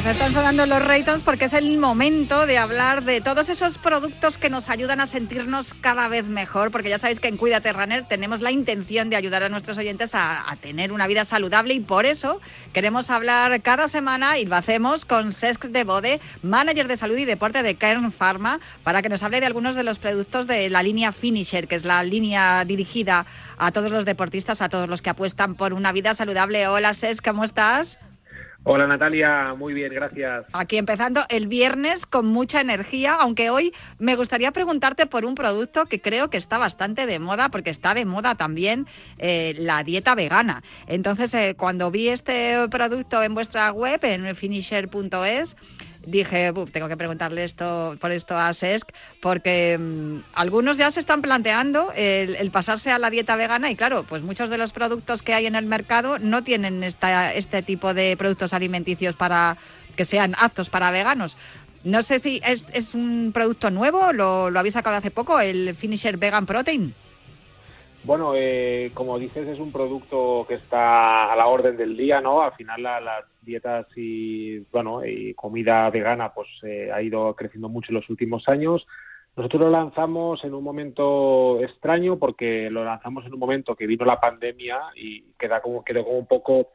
[SPEAKER 2] Están sonando los Raytons porque es el momento de hablar de todos esos productos que nos ayudan a sentirnos cada vez mejor, porque ya sabéis que en Cuídate Runner tenemos la intención de ayudar a nuestros oyentes a, a tener una vida saludable y por eso queremos hablar cada semana y lo hacemos con Cesc de Bode, manager de salud y deporte de Kern Pharma, para que nos hable de algunos de los productos de la línea Finisher, que es la línea dirigida a todos los deportistas, a todos los que apuestan por una vida saludable. Hola Cesc, ¿cómo estás?
[SPEAKER 13] Hola Natalia, muy bien, gracias.
[SPEAKER 2] Aquí empezando el viernes con mucha energía, aunque hoy me gustaría preguntarte por un producto que creo que está bastante de moda, porque está de moda también eh, la dieta vegana. Entonces, eh, cuando vi este producto en vuestra web, en finisher.es, dije, tengo que preguntarle esto por esto a Sesc, porque mm, algunos ya se están planteando el, pasarse a la dieta vegana y claro, pues muchos de los productos que hay en el mercado no tienen esta, este tipo de productos alimenticios para que sean aptos para veganos. No sé si es, es un producto nuevo, lo, lo habéis sacado hace poco, el Finisher Vegan Protein.
[SPEAKER 13] Bueno, eh, como dices, es un producto que está a la orden del día, ¿no? Al final las dietas y, bueno, y comida vegana pues eh, ha ido creciendo mucho en los últimos años. Nosotros lo lanzamos en un momento extraño porque lo lanzamos en un momento que vino la pandemia y queda como, quedó como un poco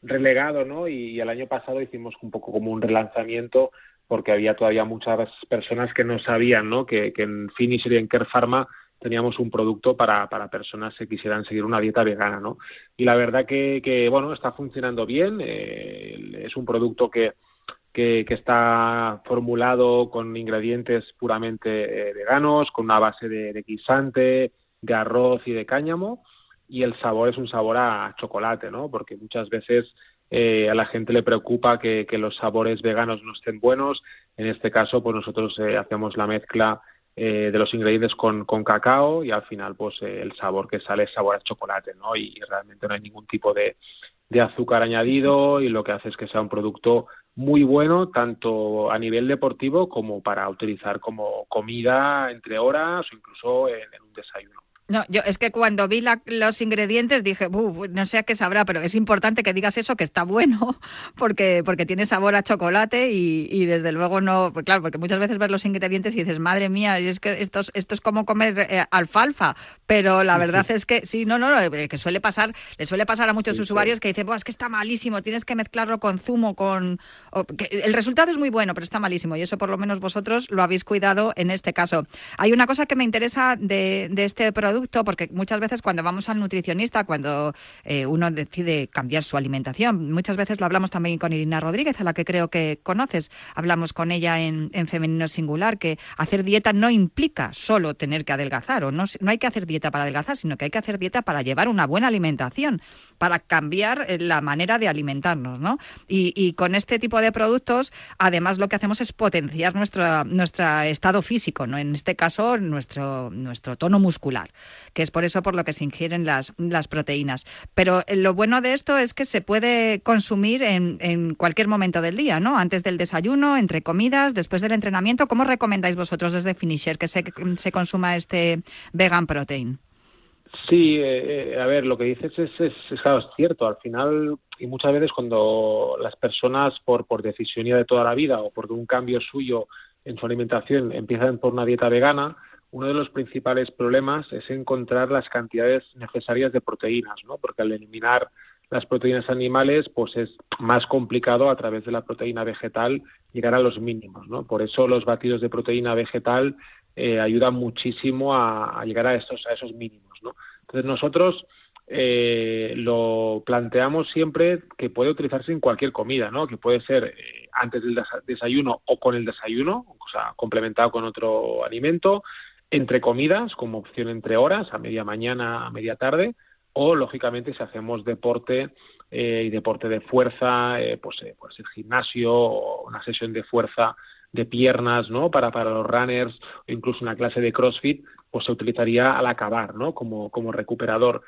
[SPEAKER 13] relegado, ¿no? Y, el año pasado hicimos un poco como un relanzamiento porque había todavía muchas personas que no sabían, ¿no? Que, que en Finisher y en Care Pharma teníamos un producto para, para personas que quisieran seguir una dieta vegana, ¿no? Y la verdad que, que bueno, está funcionando bien, eh, es un producto que, que, está formulado con ingredientes puramente eh, veganos, con una base de, de, guisante, de arroz y de cáñamo, y el sabor es un sabor a chocolate, ¿no? Porque muchas veces eh, a la gente le preocupa que, los sabores veganos no estén buenos. En este caso, pues nosotros hacemos la mezcla eh, de los ingredientes con, con, cacao y al final pues eh, el sabor que sale es sabor a chocolate, ¿no? Y, realmente no hay ningún tipo de, de azúcar añadido y lo que hace es que sea un producto muy bueno tanto a nivel deportivo como para utilizar como comida entre horas o incluso en un desayuno.
[SPEAKER 2] No, yo es que cuando vi los ingredientes dije, no sé a qué sabrá, pero es importante que digas eso, que está bueno, porque, porque tiene sabor a chocolate y, desde luego no, pues claro, porque muchas veces ves los ingredientes y dices, madre mía, es que esto, esto es como comer eh, alfalfa, pero la verdad es que sí, no, no, no, eh, que suele pasar, le suele pasar a muchos usuarios que dicen, es que está malísimo, tienes que mezclarlo con zumo, con... el resultado es muy bueno, pero está malísimo y eso por lo menos vosotros lo habéis cuidado en este caso. Hay una cosa que me interesa de, de este producto, porque muchas veces cuando vamos al nutricionista, cuando eh, uno decide cambiar su alimentación, muchas veces lo hablamos también con Irina Rodríguez, a la que creo que conoces, hablamos con ella en, femenino singular, que hacer dieta no implica solo tener que adelgazar, o no, no hay que hacer dieta para adelgazar, sino que hay que hacer dieta para llevar una buena alimentación, para cambiar eh, la manera de alimentarnos, ¿no? Y, y con este tipo de productos, además lo que hacemos es potenciar nuestro, nuestro estado físico, ¿no? En este caso, nuestro, nuestro tono muscular que es por eso por lo que se ingieren las, las proteínas. Pero eh, lo bueno de esto es que se puede consumir en, en cualquier momento del día, ¿no? Antes del desayuno, entre comidas, después del entrenamiento. ¿Cómo recomendáis vosotros desde Finisher que se, se consuma este vegan protein?
[SPEAKER 13] Sí, eh, eh, a ver, lo que dices es, es, cierto. Al final, y muchas veces cuando las personas, por, por decisión de toda la vida o por un cambio suyo en su alimentación, empiezan por una dieta vegana, uno de los principales problemas es encontrar las cantidades necesarias de proteínas, ¿no? Porque al eliminar las proteínas animales, pues es más complicado a través de la proteína vegetal llegar a los mínimos, ¿no? Por eso los batidos de proteína vegetal eh, ayudan muchísimo a, llegar a estos a esos mínimos, ¿no? Entonces nosotros eh, lo planteamos siempre que puede utilizarse en cualquier comida, ¿no? Que puede ser eh, antes del desayuno o con el desayuno, o sea, complementado con otro alimento, entre comidas, como opción entre horas, a media mañana, a media tarde, o lógicamente si hacemos deporte eh, y deporte de fuerza, eh, pues eh, puede gimnasio o una sesión de fuerza de piernas, ¿no? Para, para los runners o incluso una clase de CrossFit, pues se utilizaría al acabar, ¿no? Como, como recuperador.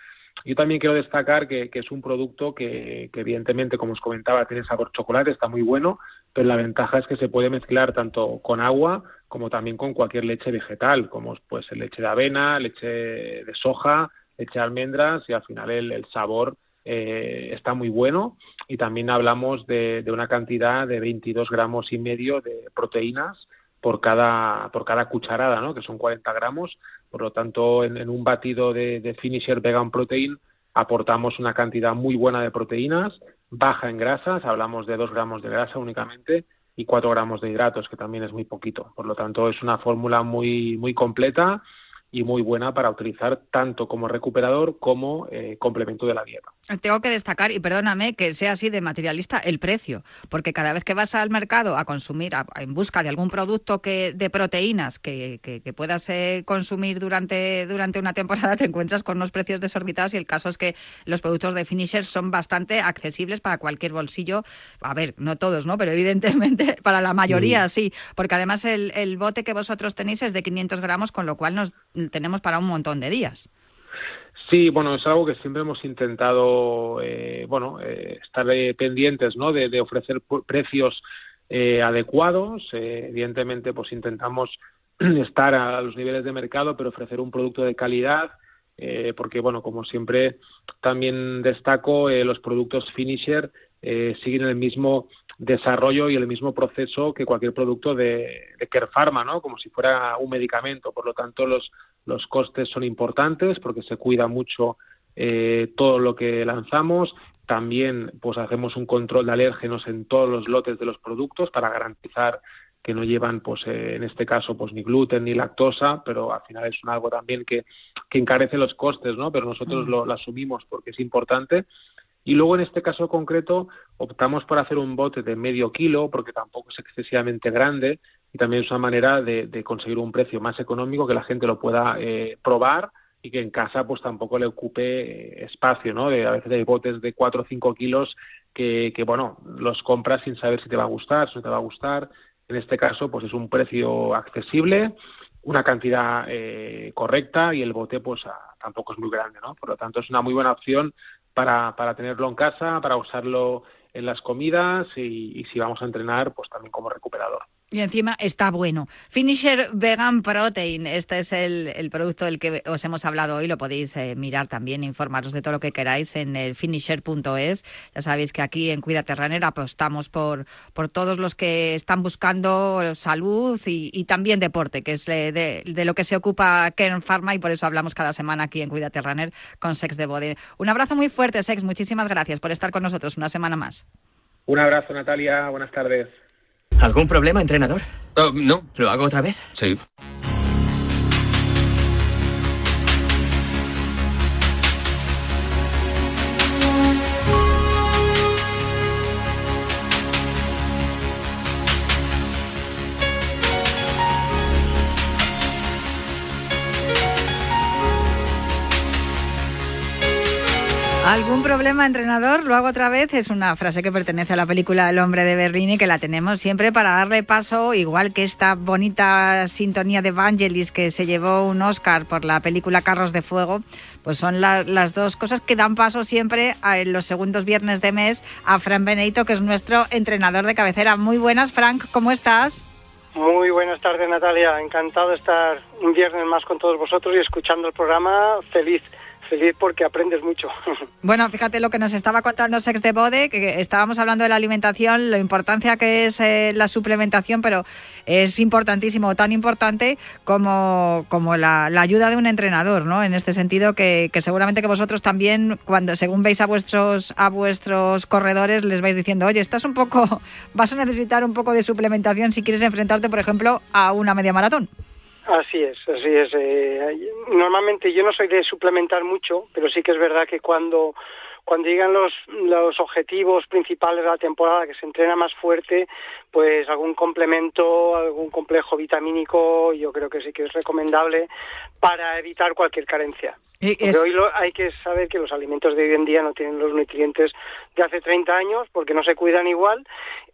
[SPEAKER 13] Yo también quiero destacar que, que es un producto que, que, evidentemente, como os comentaba, tiene sabor chocolate, está muy bueno, pero la ventaja es que se puede mezclar tanto con agua como también con cualquier leche vegetal, como pues leche de avena, leche de soja, leche de almendras y al final el, el sabor eh, está muy bueno y también hablamos de, una cantidad de 22 gramos y medio de proteínas por cada, por cada cucharada, ¿no? que son 40 gramos. Por lo tanto, en, un batido de, de, Finisher Vegan Protein aportamos una cantidad muy buena de proteínas, baja en grasas, hablamos de 2 gramos de grasa únicamente, y 4 gramos de hidratos, que también es muy poquito. Por lo tanto, es una fórmula muy, muy completa y muy buena para utilizar tanto como recuperador como eh, complemento de la dieta.
[SPEAKER 2] Tengo que destacar, y perdóname que sea así de materialista, el precio, porque cada vez que vas al mercado a consumir, en busca de algún producto que, de proteínas que, que, puedas eh, consumir durante, durante una temporada, te encuentras con unos precios desorbitados y el caso es que los productos de Finisher son bastante accesibles para cualquier bolsillo. A ver, no todos, ¿no? Pero evidentemente para la mayoría sí, porque además el, el bote que vosotros tenéis es de 500 gramos, con lo cual nos tenemos para un montón de días.
[SPEAKER 13] Sí, bueno, es algo que siempre hemos intentado, eh, bueno, eh, estar pendientes, ¿no? De, ofrecer precios eh, adecuados. evidentemente, pues intentamos estar a los niveles de mercado, pero ofrecer un producto de calidad, porque, bueno, como siempre también destaco, los productos finisher siguen el mismo desarrollo y el mismo proceso que cualquier producto de, de Pharma, ¿no? Como si fuera un medicamento. Por lo tanto, los los costes son importantes porque se cuida mucho eh, todo lo que lanzamos. También pues hacemos un control de alérgenos en todos los lotes de los productos para garantizar que no llevan, pues eh, en este caso, pues ni gluten ni lactosa, pero al final es un algo también que, que encarece los costes, ¿no? Pero nosotros lo, lo, asumimos porque es importante. Y luego en este caso concreto optamos por hacer un bote de medio kilo porque tampoco es excesivamente grande y también es una manera de, conseguir un precio más económico que la gente lo pueda eh, probar y que en casa pues tampoco le ocupe eh, espacio, ¿no? De, a veces hay botes de 4 o 5 kilos que, bueno, los compras sin saber si te va a gustar, si no te va a gustar. En este caso, pues es un precio accesible, una cantidad eh, correcta y el bote pues tampoco es muy grande, ¿no? Por lo tanto, es una muy buena opción para, para tenerlo en casa, para usarlo en las comidas y si vamos a entrenar, pues también como recuperador.
[SPEAKER 2] Y encima está bueno. Finisher Vegan Protein, este es el, producto del que os hemos hablado hoy. Lo podéis eh, mirar también, informaros de todo lo que queráis en el finisher.es. Ya sabéis que aquí en Cuídate Runner apostamos por, por todos los que están buscando salud y, también deporte, que es de, lo que se ocupa Kern Pharma y por eso hablamos cada semana aquí en Cuídate Runner con Sex de Bode. Un abrazo muy fuerte, Sex. Muchísimas gracias por estar con nosotros una semana más.
[SPEAKER 13] Un abrazo, Natalia. Buenas tardes.
[SPEAKER 14] ¿Algún problema, entrenador?
[SPEAKER 12] Oh, no.
[SPEAKER 14] ¿Lo hago otra vez?
[SPEAKER 12] Sí.
[SPEAKER 2] ¿Algún problema, entrenador? Lo hago otra vez. Es una frase que pertenece a la película El hombre de Berlín y que la tenemos siempre para darle paso, igual que esta bonita sintonía de Vangelis que se llevó un Oscar por la película Carros de Fuego. Pues son las dos cosas que dan paso siempre en los segundos viernes de mes a Frank Benito, que es nuestro entrenador de cabecera. Muy buenas, Frank, ¿cómo estás?
[SPEAKER 15] Muy buenas tardes, Natalia. Encantado de estar un viernes más con todos vosotros y escuchando el programa. Feliz feliz porque aprendes mucho.
[SPEAKER 2] Bueno, fíjate lo que nos estaba contando Sex de Bode, que estábamos hablando de la alimentación, la importancia que es eh, la suplementación, pero es importantísimo, tan importante como, como la, ayuda de un entrenador, ¿no? En este sentido, que, seguramente que vosotros también, cuando según veis a vuestros, a vuestros corredores, les vais diciendo, oye, estás un poco, vas a necesitar un poco de suplementación si quieres enfrentarte, por ejemplo, a una media maratón.
[SPEAKER 15] Así es, así es. Eh, normalmente yo no soy de suplementar mucho, pero sí que es verdad que cuando cuando llegan los, los objetivos principales de la temporada, que se entrena más fuerte, pues algún complemento, algún complejo vitamínico, yo creo que sí que es recomendable para evitar cualquier carencia. Pero hoy hay que saber que los alimentos de hoy en día no tienen los nutrientes de hace 30 años porque no se cuidan igual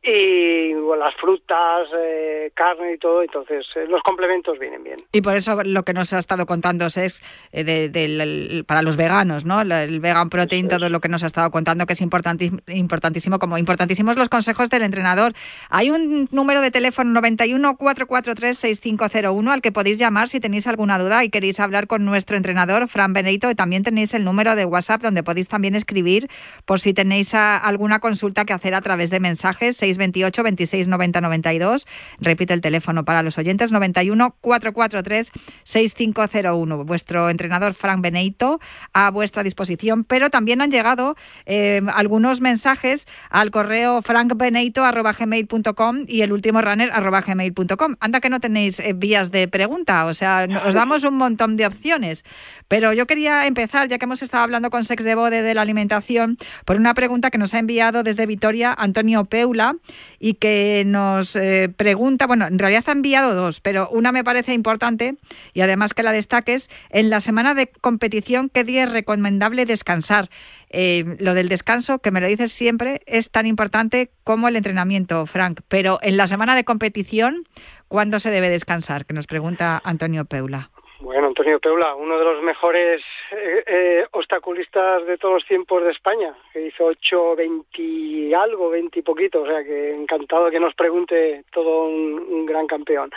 [SPEAKER 15] y las frutas, eh, carne y todo, entonces eh, los complementos vienen bien.
[SPEAKER 2] Y por eso lo que nos ha estado contando es de, para los veganos, ¿no? El vegan protein, todo lo que nos ha estado contando que es importantísimo, como importantísimos los consejos del entrenador. Hay un número de teléfono 91 443 6501 al que podéis llamar si tenéis alguna duda y queréis hablar con nuestro entrenador Fran Benito y también tenéis el número de WhatsApp donde podéis también escribir por si tenéis alguna consulta que hacer a través de mensajes 628 26 90 92. Repite el teléfono para los oyentes 91 443 6501. Vuestro entrenador Frank Benito a vuestra disposición, pero también han llegado eh, algunos mensajes al correo frankbenito@gmail.com y el último runner gmail.com. Anda que no tenéis eh, vías de pregunta, o sea, os damos un montón de opciones. Pero yo quería empezar, ya que hemos estado hablando con Sex de Bode de la alimentación, por una pregunta que nos ha enviado desde Vitoria Antonio Peula y que nos eh, pregunta, bueno, en realidad ha enviado dos, pero una me parece importante y además que la destaques, en la semana de competición, ¿qué día es recomendable descansar? Eh, lo del descanso, que me lo dices siempre, es tan importante como el entrenamiento, Frank, pero en la semana de competición, ¿cuándo se debe descansar? Que nos pregunta Antonio Peula.
[SPEAKER 15] Bueno, Antonio Peula, uno de los mejores eh, eh, obstaculistas de todos los tiempos de España, que hizo 8, 20 algo, 20 y poquito, o sea que encantado que nos pregunte todo un, gran campeón.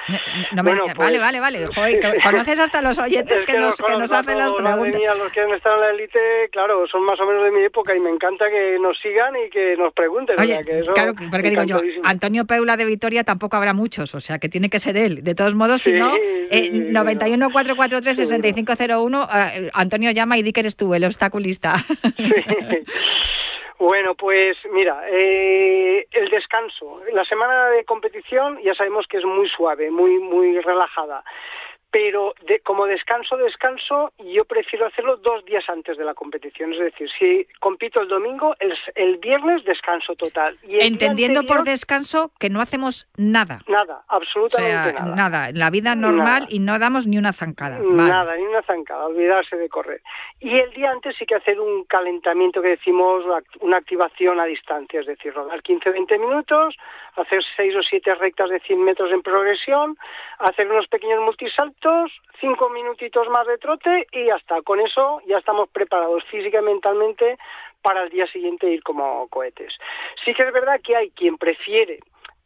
[SPEAKER 2] bueno, pues, vale, vale, vale, conoces hasta los oyentes que, nos, que nos hacen las preguntas.
[SPEAKER 15] los que han estado en la élite, claro, son más o menos de mi época y me encanta que nos sigan y que nos pregunten.
[SPEAKER 2] Oye, claro, porque digo yo, Antonio Peula de Vitoria tampoco habrá muchos, o sea que tiene que ser él. De todos modos, si no, eh, 91 443-6501. Uh, Antonio llama y di que eres tú, el obstaculista.
[SPEAKER 15] Bueno, pues mira, eh, el descanso. La semana de competición ya sabemos que es muy suave, muy muy relajada pero de, como descanso, descanso, yo prefiero hacerlo dos días antes de la competición. Es decir, si compito el domingo, el, el viernes descanso total.
[SPEAKER 2] Y Entendiendo por descanso que no hacemos nada.
[SPEAKER 15] Nada, absolutamente nada.
[SPEAKER 2] Nada, la vida normal y no damos ni una zancada.
[SPEAKER 15] Nada, ni una zancada, olvidarse de correr. Y el día antes sí que hacer un calentamiento que decimos, una activación a distancia, es decir, rodar 15-20 minutos, hacer 6 o 7 rectas de 100 metros en progresión, hacer unos pequeños multisaltos cinco minutitos más de trote y ya está. Con eso ya estamos preparados física y mentalmente para el día siguiente ir como cohetes. Sí que es verdad que hay quien prefiere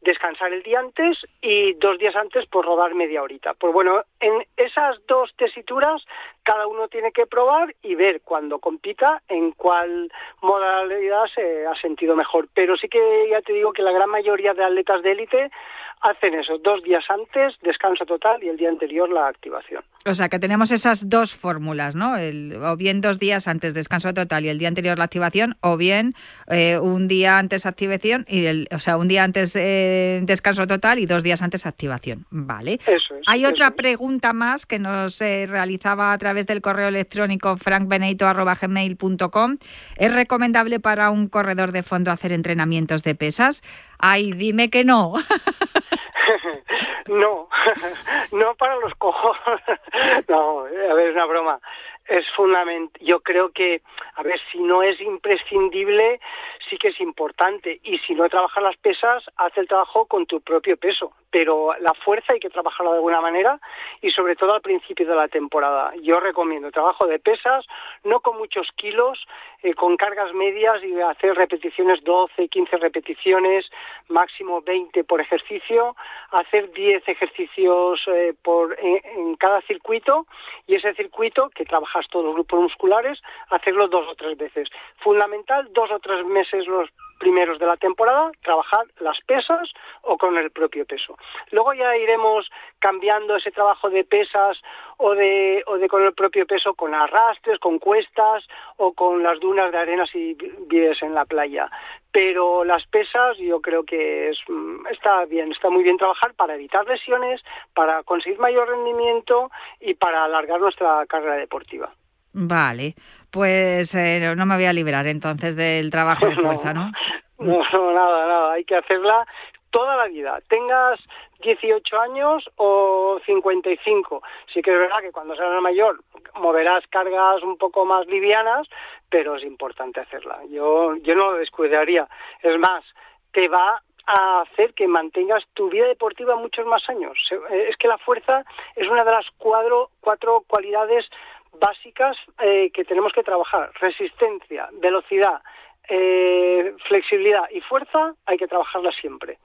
[SPEAKER 15] descansar el día antes y dos días antes pues rodar media horita. Pues bueno, en esas dos tesituras cada uno tiene que probar y ver cuando compita en cuál modalidad se ha sentido mejor. Pero sí que ya te digo que la gran mayoría de atletas de élite hacen eso, dos días antes, descanso total y el día anterior la activación.
[SPEAKER 2] O sea que tenemos esas dos fórmulas, ¿no? o bien dos días antes descanso total y el día anterior la activación, o bien eh, un día antes activación y el, o sea, un día antes eh, descanso total y dos días antes activación. Vale.
[SPEAKER 15] Eso es,
[SPEAKER 2] Hay otra pregunta más que nos eh, realizaba a través del correo electrónico frankbeneito.gmail.com. ¿Es recomendable para un corredor de fondo hacer entrenamientos de pesas? Ay, dime que no.
[SPEAKER 15] no, no para los cojos. no, a ver, es una broma. Es fundamental. Yo creo que, a ver, si no es imprescindible, sí que es importante. Y si no trabajas las pesas, haz el trabajo con tu propio peso. Pero la fuerza hay que trabajarla de alguna manera y sobre todo al principio de la temporada. Yo recomiendo trabajo de pesas, no con muchos kilos, eh, con cargas medias y hacer repeticiones 12, 15 repeticiones, máximo 20 por ejercicio, hacer 10 ejercicios eh, por, en, cada circuito y ese circuito que todos los grupos musculares, hacerlo dos o tres veces. Fundamental, dos o tres meses los primeros de la temporada, trabajar las pesas o con el propio peso. Luego ya iremos cambiando ese trabajo de pesas o de, o de con el propio peso con arrastres, con cuestas o con las dunas de arena si vives en la playa. Pero las pesas yo creo que es, mm, está bien, está muy bien trabajar para evitar lesiones, para conseguir mayor rendimiento y para alargar nuestra carrera deportiva.
[SPEAKER 2] Vale, pues eh, no me voy a librar entonces del trabajo de fuerza, ¿no?
[SPEAKER 15] No, nada, nada, hay que hacerla toda la vida, tengas 18 años o 55. Sí que es verdad que cuando seas mayor moverás cargas un poco más livianas, pero es importante hacerla. Yo, yo no lo descuidaría. Es más, te va a hacer que mantengas tu vida deportiva muchos más años. Eh, es que la fuerza es una de las cuatro, cuatro cualidades básicas eh, que tenemos que trabajar. Resistencia, velocidad, eh, flexibilidad y fuerza hay que trabajarla siempre.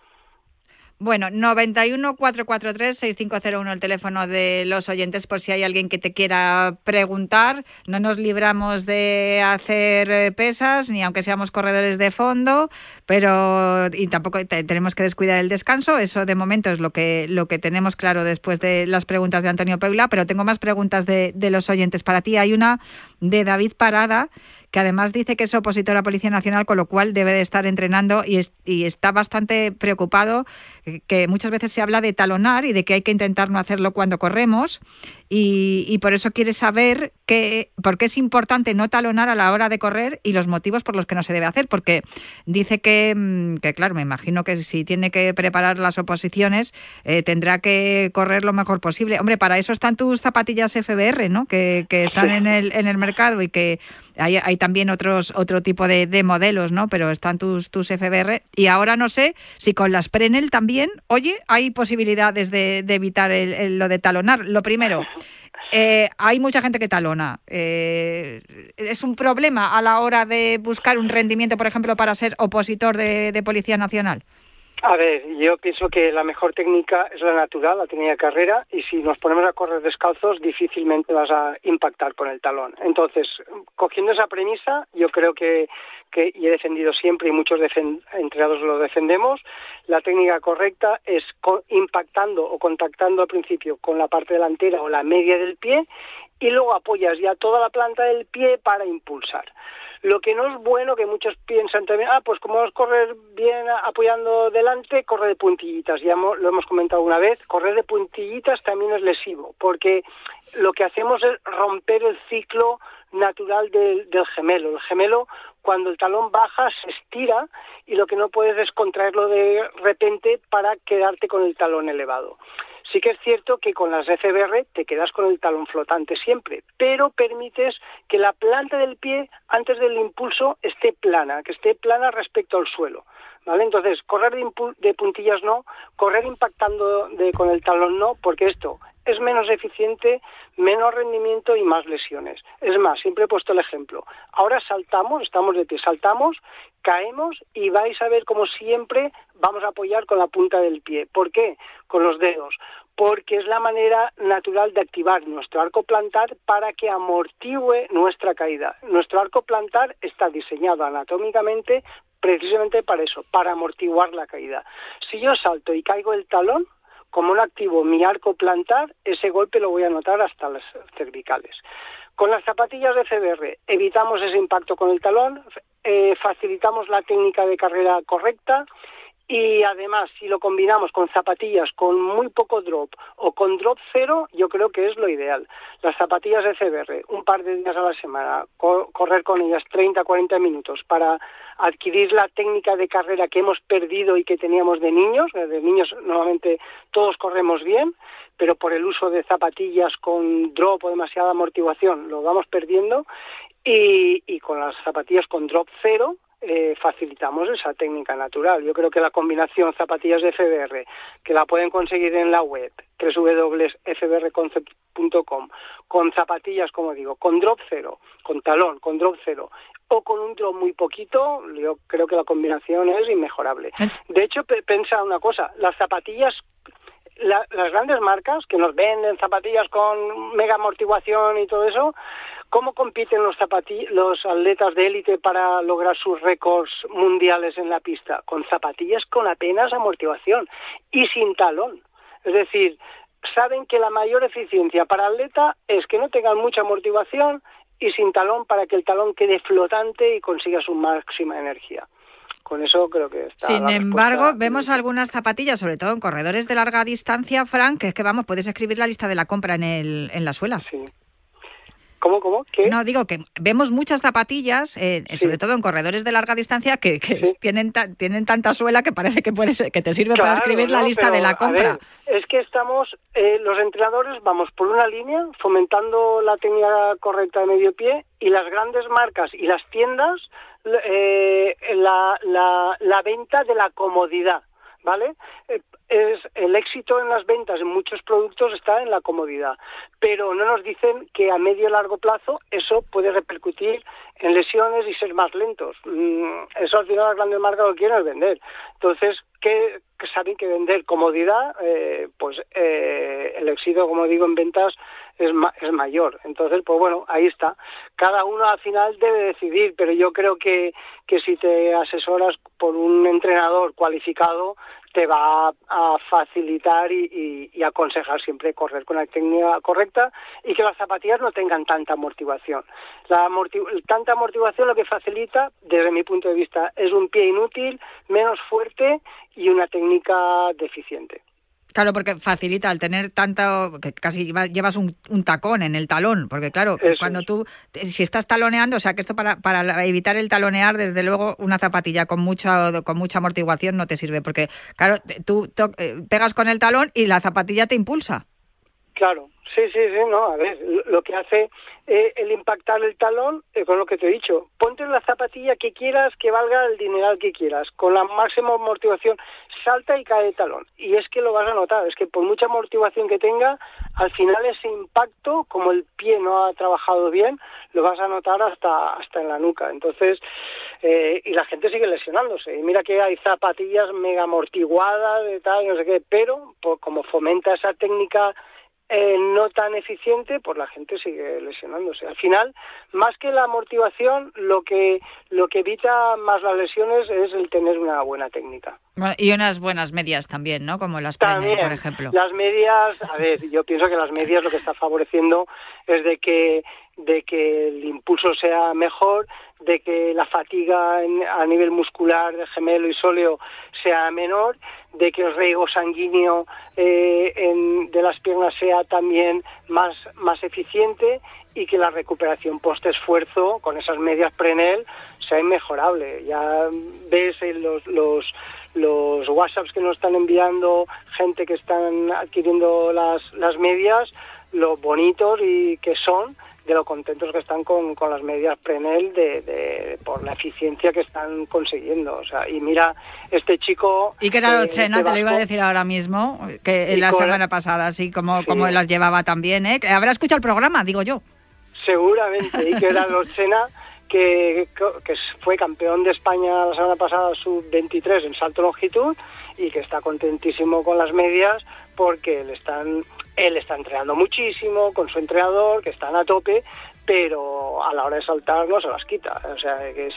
[SPEAKER 2] Bueno, 91 443 6501 el teléfono de los oyentes por si hay alguien que te quiera preguntar. No nos libramos de hacer eh, pesas ni aunque seamos corredores de fondo, pero y tampoco tenemos que descuidar el descanso, eso de momento es lo que lo que tenemos claro después de las preguntas de Antonio Peula, pero tengo más preguntas de, de los oyentes para ti. Hay una de David Parada que además dice que es opositor a la Policía Nacional, con lo cual debe de estar entrenando y, y está bastante preocupado, eh, que muchas veces se habla de talonar y de que hay que intentar no hacerlo cuando corremos y, por eso quiere saber que, por qué es importante no talonar a la hora de correr y los motivos por los que no se debe hacer, porque dice que, mm, que claro, me imagino que si tiene que preparar las oposiciones eh, tendrá que correr lo mejor posible. Hombre, para eso están tus zapatillas FBR, ¿no? Que, que están en el, en el mercado y que hay, hay también otros otro tipo de, de, modelos, ¿no? Pero están tus, tus FBR y ahora no sé si con las Prenel también, oye, hay posibilidades de, de evitar el, lo de talonar. Lo primero, eh, hay mucha gente que talona. Eh, ¿Es un problema a la hora de buscar un rendimiento, por ejemplo, para ser opositor de, Policía Nacional?
[SPEAKER 15] A ver, yo pienso que la mejor técnica es la natural, la técnica de carrera, y si nos ponemos a correr descalzos, difícilmente vas a impactar con el talón. Entonces, cogiendo esa premisa, yo creo que que y he defendido siempre y muchos entrenadores lo defendemos, la técnica correcta es impactando o contactando al principio con la parte delantera o la media del pie y luego apoyas ya toda la planta del pie para impulsar. Lo que no es bueno, que muchos piensan también, ah, pues como vamos correr bien apoyando delante, corre de puntillitas. Ya lo hemos comentado una vez, correr de puntillitas también es lesivo, porque lo que hacemos es romper el ciclo natural del, del gemelo. El gemelo cuando el talón baja se estira y lo que no puedes es contraerlo de repente para quedarte con el talón elevado. Sí que es cierto que con las FBR te quedas con el talón flotante siempre, pero permites que la planta del pie antes del impulso esté plana, que esté plana respecto al suelo. ¿Vale? Entonces, correr de, puntillas no, correr impactando con el talón no, porque esto es menos eficiente, menos rendimiento y más lesiones. Es más, siempre he puesto el ejemplo. Ahora saltamos, estamos de pie, saltamos, caemos y vais a ver como siempre vamos a apoyar con la punta del pie. ¿Por qué? Con los dedos. Porque es la manera natural de activar nuestro arco plantar para que amortigüe nuestra caída. Nuestro arco plantar está diseñado anatómicamente precisamente para eso, para amortiguar la caída. Si yo salto y caigo el talón, como no activo mi arco plantar, ese golpe lo voy a notar hasta las cervicales. Con las zapatillas de CBR evitamos ese impacto con el talón, eh, facilitamos la técnica de carrera correcta y además si lo combinamos con zapatillas con muy poco drop o con drop cero, yo creo que es lo ideal. Las zapatillas de CBR, un par de días a la semana, correr con ellas 30, 40 minutos para adquirir la técnica de carrera que hemos perdido y que teníamos de niños. De niños normalmente todos corremos bien, pero por el uso de zapatillas con drop o demasiada amortiguación lo vamos perdiendo y, y con las zapatillas con drop cero eh, facilitamos esa técnica natural. Yo creo que la combinación zapatillas de FBR, que la pueden conseguir en la web, www.fbrconcept.com, con zapatillas, como digo, con drop cero, con talón, con drop cero, o con un drop muy poquito, yo creo que la combinación es inmejorable. De hecho, pensa una cosa, las zapatillas las grandes marcas que nos venden zapatillas con mega amortiguación y todo eso, ¿Cómo compiten los, los atletas de élite para lograr sus récords mundiales en la pista? Con zapatillas con apenas amortiguación y sin talón. Es decir, saben que la mayor eficiencia para atleta es que no tengan mucha amortiguación y sin talón para que el talón quede flotante y consiga su máxima energía. Con eso creo que está.
[SPEAKER 2] Sin embargo, vemos algunas zapatillas, sobre todo en corredores de larga distancia, Frank, que es que vamos, puedes escribir la lista de la compra en, el, en la suela.
[SPEAKER 15] Sí. ¿Cómo, cómo? ¿Qué?
[SPEAKER 2] No, digo que vemos muchas zapatillas, eh, sobre todo en corredores de larga distancia, que, tienen, tienen tanta suela que parece que puede que te sirve para escribir la lista de la compra.
[SPEAKER 15] es que estamos, eh, los entrenadores vamos por una línea, fomentando la técnica correcta de medio pie, y las grandes marcas y las tiendas, eh, la, la, la venta de la comodidad ¿vale? Eh, es el éxito en las ventas en muchos productos está en la comodidad, pero no nos dicen que a medio y largo plazo eso puede repercutir en lesiones y ser más lentos. Mm, eso al final las grandes marcas lo quieren vender. Entonces, ¿qué, saben que vender comodidad, eh, pues eh, el éxito, como digo, en ventas es, es mayor. Entonces, pues bueno, ahí está. Cada uno al final debe decidir, pero yo creo que, que si te asesoras por un entrenador cualificado, te va a facilitar y, aconsejar siempre correr con la técnica correcta y que las zapatillas no tengan tanta amortiguación. La tanta amortiguación lo que facilita, desde mi punto de vista, es un pie inútil, menos fuerte y una técnica deficiente.
[SPEAKER 2] Claro, porque facilita al tener tanto, que casi llevas un, tacón en el talón, porque claro, cuando tú, si estás taloneando, o sea que esto para, para evitar el talonear, desde luego una zapatilla con mucha, con mucha amortiguación no te sirve, porque claro, tú eh, pegas con el talón y la zapatilla te impulsa.
[SPEAKER 15] Claro, sí, sí, sí, no, a ver, lo que hace eh, el impactar el talón, es con lo que te he dicho, ponte la zapatilla que quieras, que valga el dineral que quieras, con la máxima amortiguación, salta y cae el talón. Y es que lo vas a notar, es que por mucha amortiguación que tenga, al final ese impacto, como el pie no ha trabajado bien, lo vas a notar hasta, hasta en la nuca. Entonces, eh, y la gente sigue lesionándose. Y mira que hay zapatillas mega amortiguadas, de tal, no sé qué, pero como fomenta esa técnica eh, no tan eficiente, pues la gente sigue lesionándose. Al final, más que la amortiguación, lo que lo que evita más las lesiones es el tener una buena técnica.
[SPEAKER 2] y unas buenas medias también, ¿no? Como las también, por ejemplo.
[SPEAKER 15] Las medias, a ver, yo pienso que las medias lo que está favoreciendo es de que de que el impulso sea mejor, de que la fatiga a nivel muscular de gemelo y sóleo sea menor, de que el riego sanguíneo eh, de las piernas sea también más, más eficiente y que la recuperación post-esfuerzo con esas medias Prenel sea inmejorable. Ya ves en los, los, los WhatsApps que nos están enviando gente que están adquiriendo las, las medias, lo bonitos y que son de lo contentos que están con, con las medidas Prenel de, por la eficiencia que están consiguiendo. O sea, y mira, este chico...
[SPEAKER 2] Y que era Chena, te lo iba a decir ahora mismo, que la semana pasada, así como, como las llevaba también, ¿eh? Habrá escuchado el programa, digo yo.
[SPEAKER 15] Seguramente, y que era Chena que, que fue campeón de España la semana pasada sub-23 en salto longitud y que está contentísimo con las medias porque le están él está entrenando muchísimo con su entrenador, que están a tope, pero a la hora de saltar no se las quita. O sea, que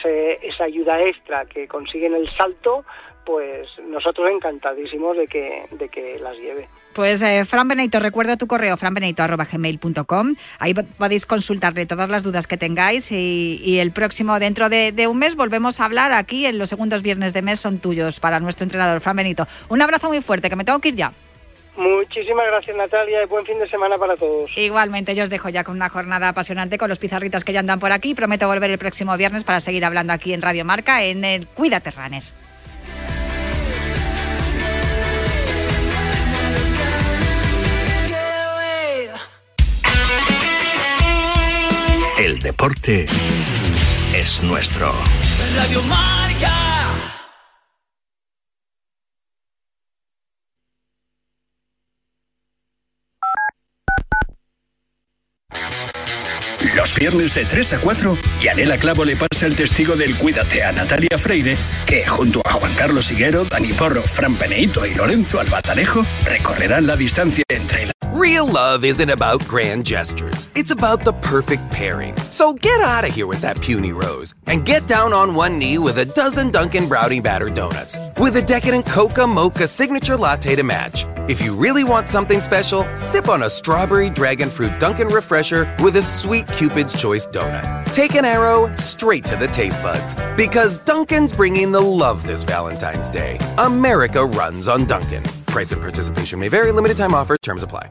[SPEAKER 15] esa ayuda extra que consigue en el salto, pues nosotros encantadísimos de que, de que las lleve.
[SPEAKER 2] Pues eh, Fran Benito, recuerdo tu correo franbenito.gmail.com. Ahí podéis consultarle todas las dudas que tengáis y, el próximo, dentro de, de, un mes, volvemos a hablar aquí en los segundos viernes de mes son tuyos para nuestro entrenador Fran Benito. Un abrazo muy fuerte, que me tengo que ir ya.
[SPEAKER 15] Muchísimas gracias Natalia y buen fin de semana para todos.
[SPEAKER 2] Igualmente, yo os dejo ya con una jornada apasionante con los pizarritas que ya andan por aquí. Prometo volver el próximo viernes para seguir hablando aquí en Radio Marca en el Cuídate Runner.
[SPEAKER 6] El deporte es nuestro. Radio Marca. Los viernes de 3 a 4, Yanela Clavo le pasa el testigo del Cuídate a Natalia Freire, que junto a Juan Carlos Higuero, Dani Porro, Fran Peneito y Lorenzo Albatanejo recorrerán la distancia entre la...
[SPEAKER 16] Real love isn't about grand gestures. It's about the perfect pairing. So get out of here with that puny rose and get down on one knee with a dozen Dunkin' Brownie Batter Donuts with a decadent Coca Mocha signature latte to match. If you really want something special, sip on a strawberry dragon fruit Dunkin' Refresher with a sweet Cupid's Choice donut. Take an arrow straight to the taste buds because Dunkin's bringing the love this Valentine's Day. America runs on Dunkin'. Price and participation may vary. Limited time offer. Terms apply.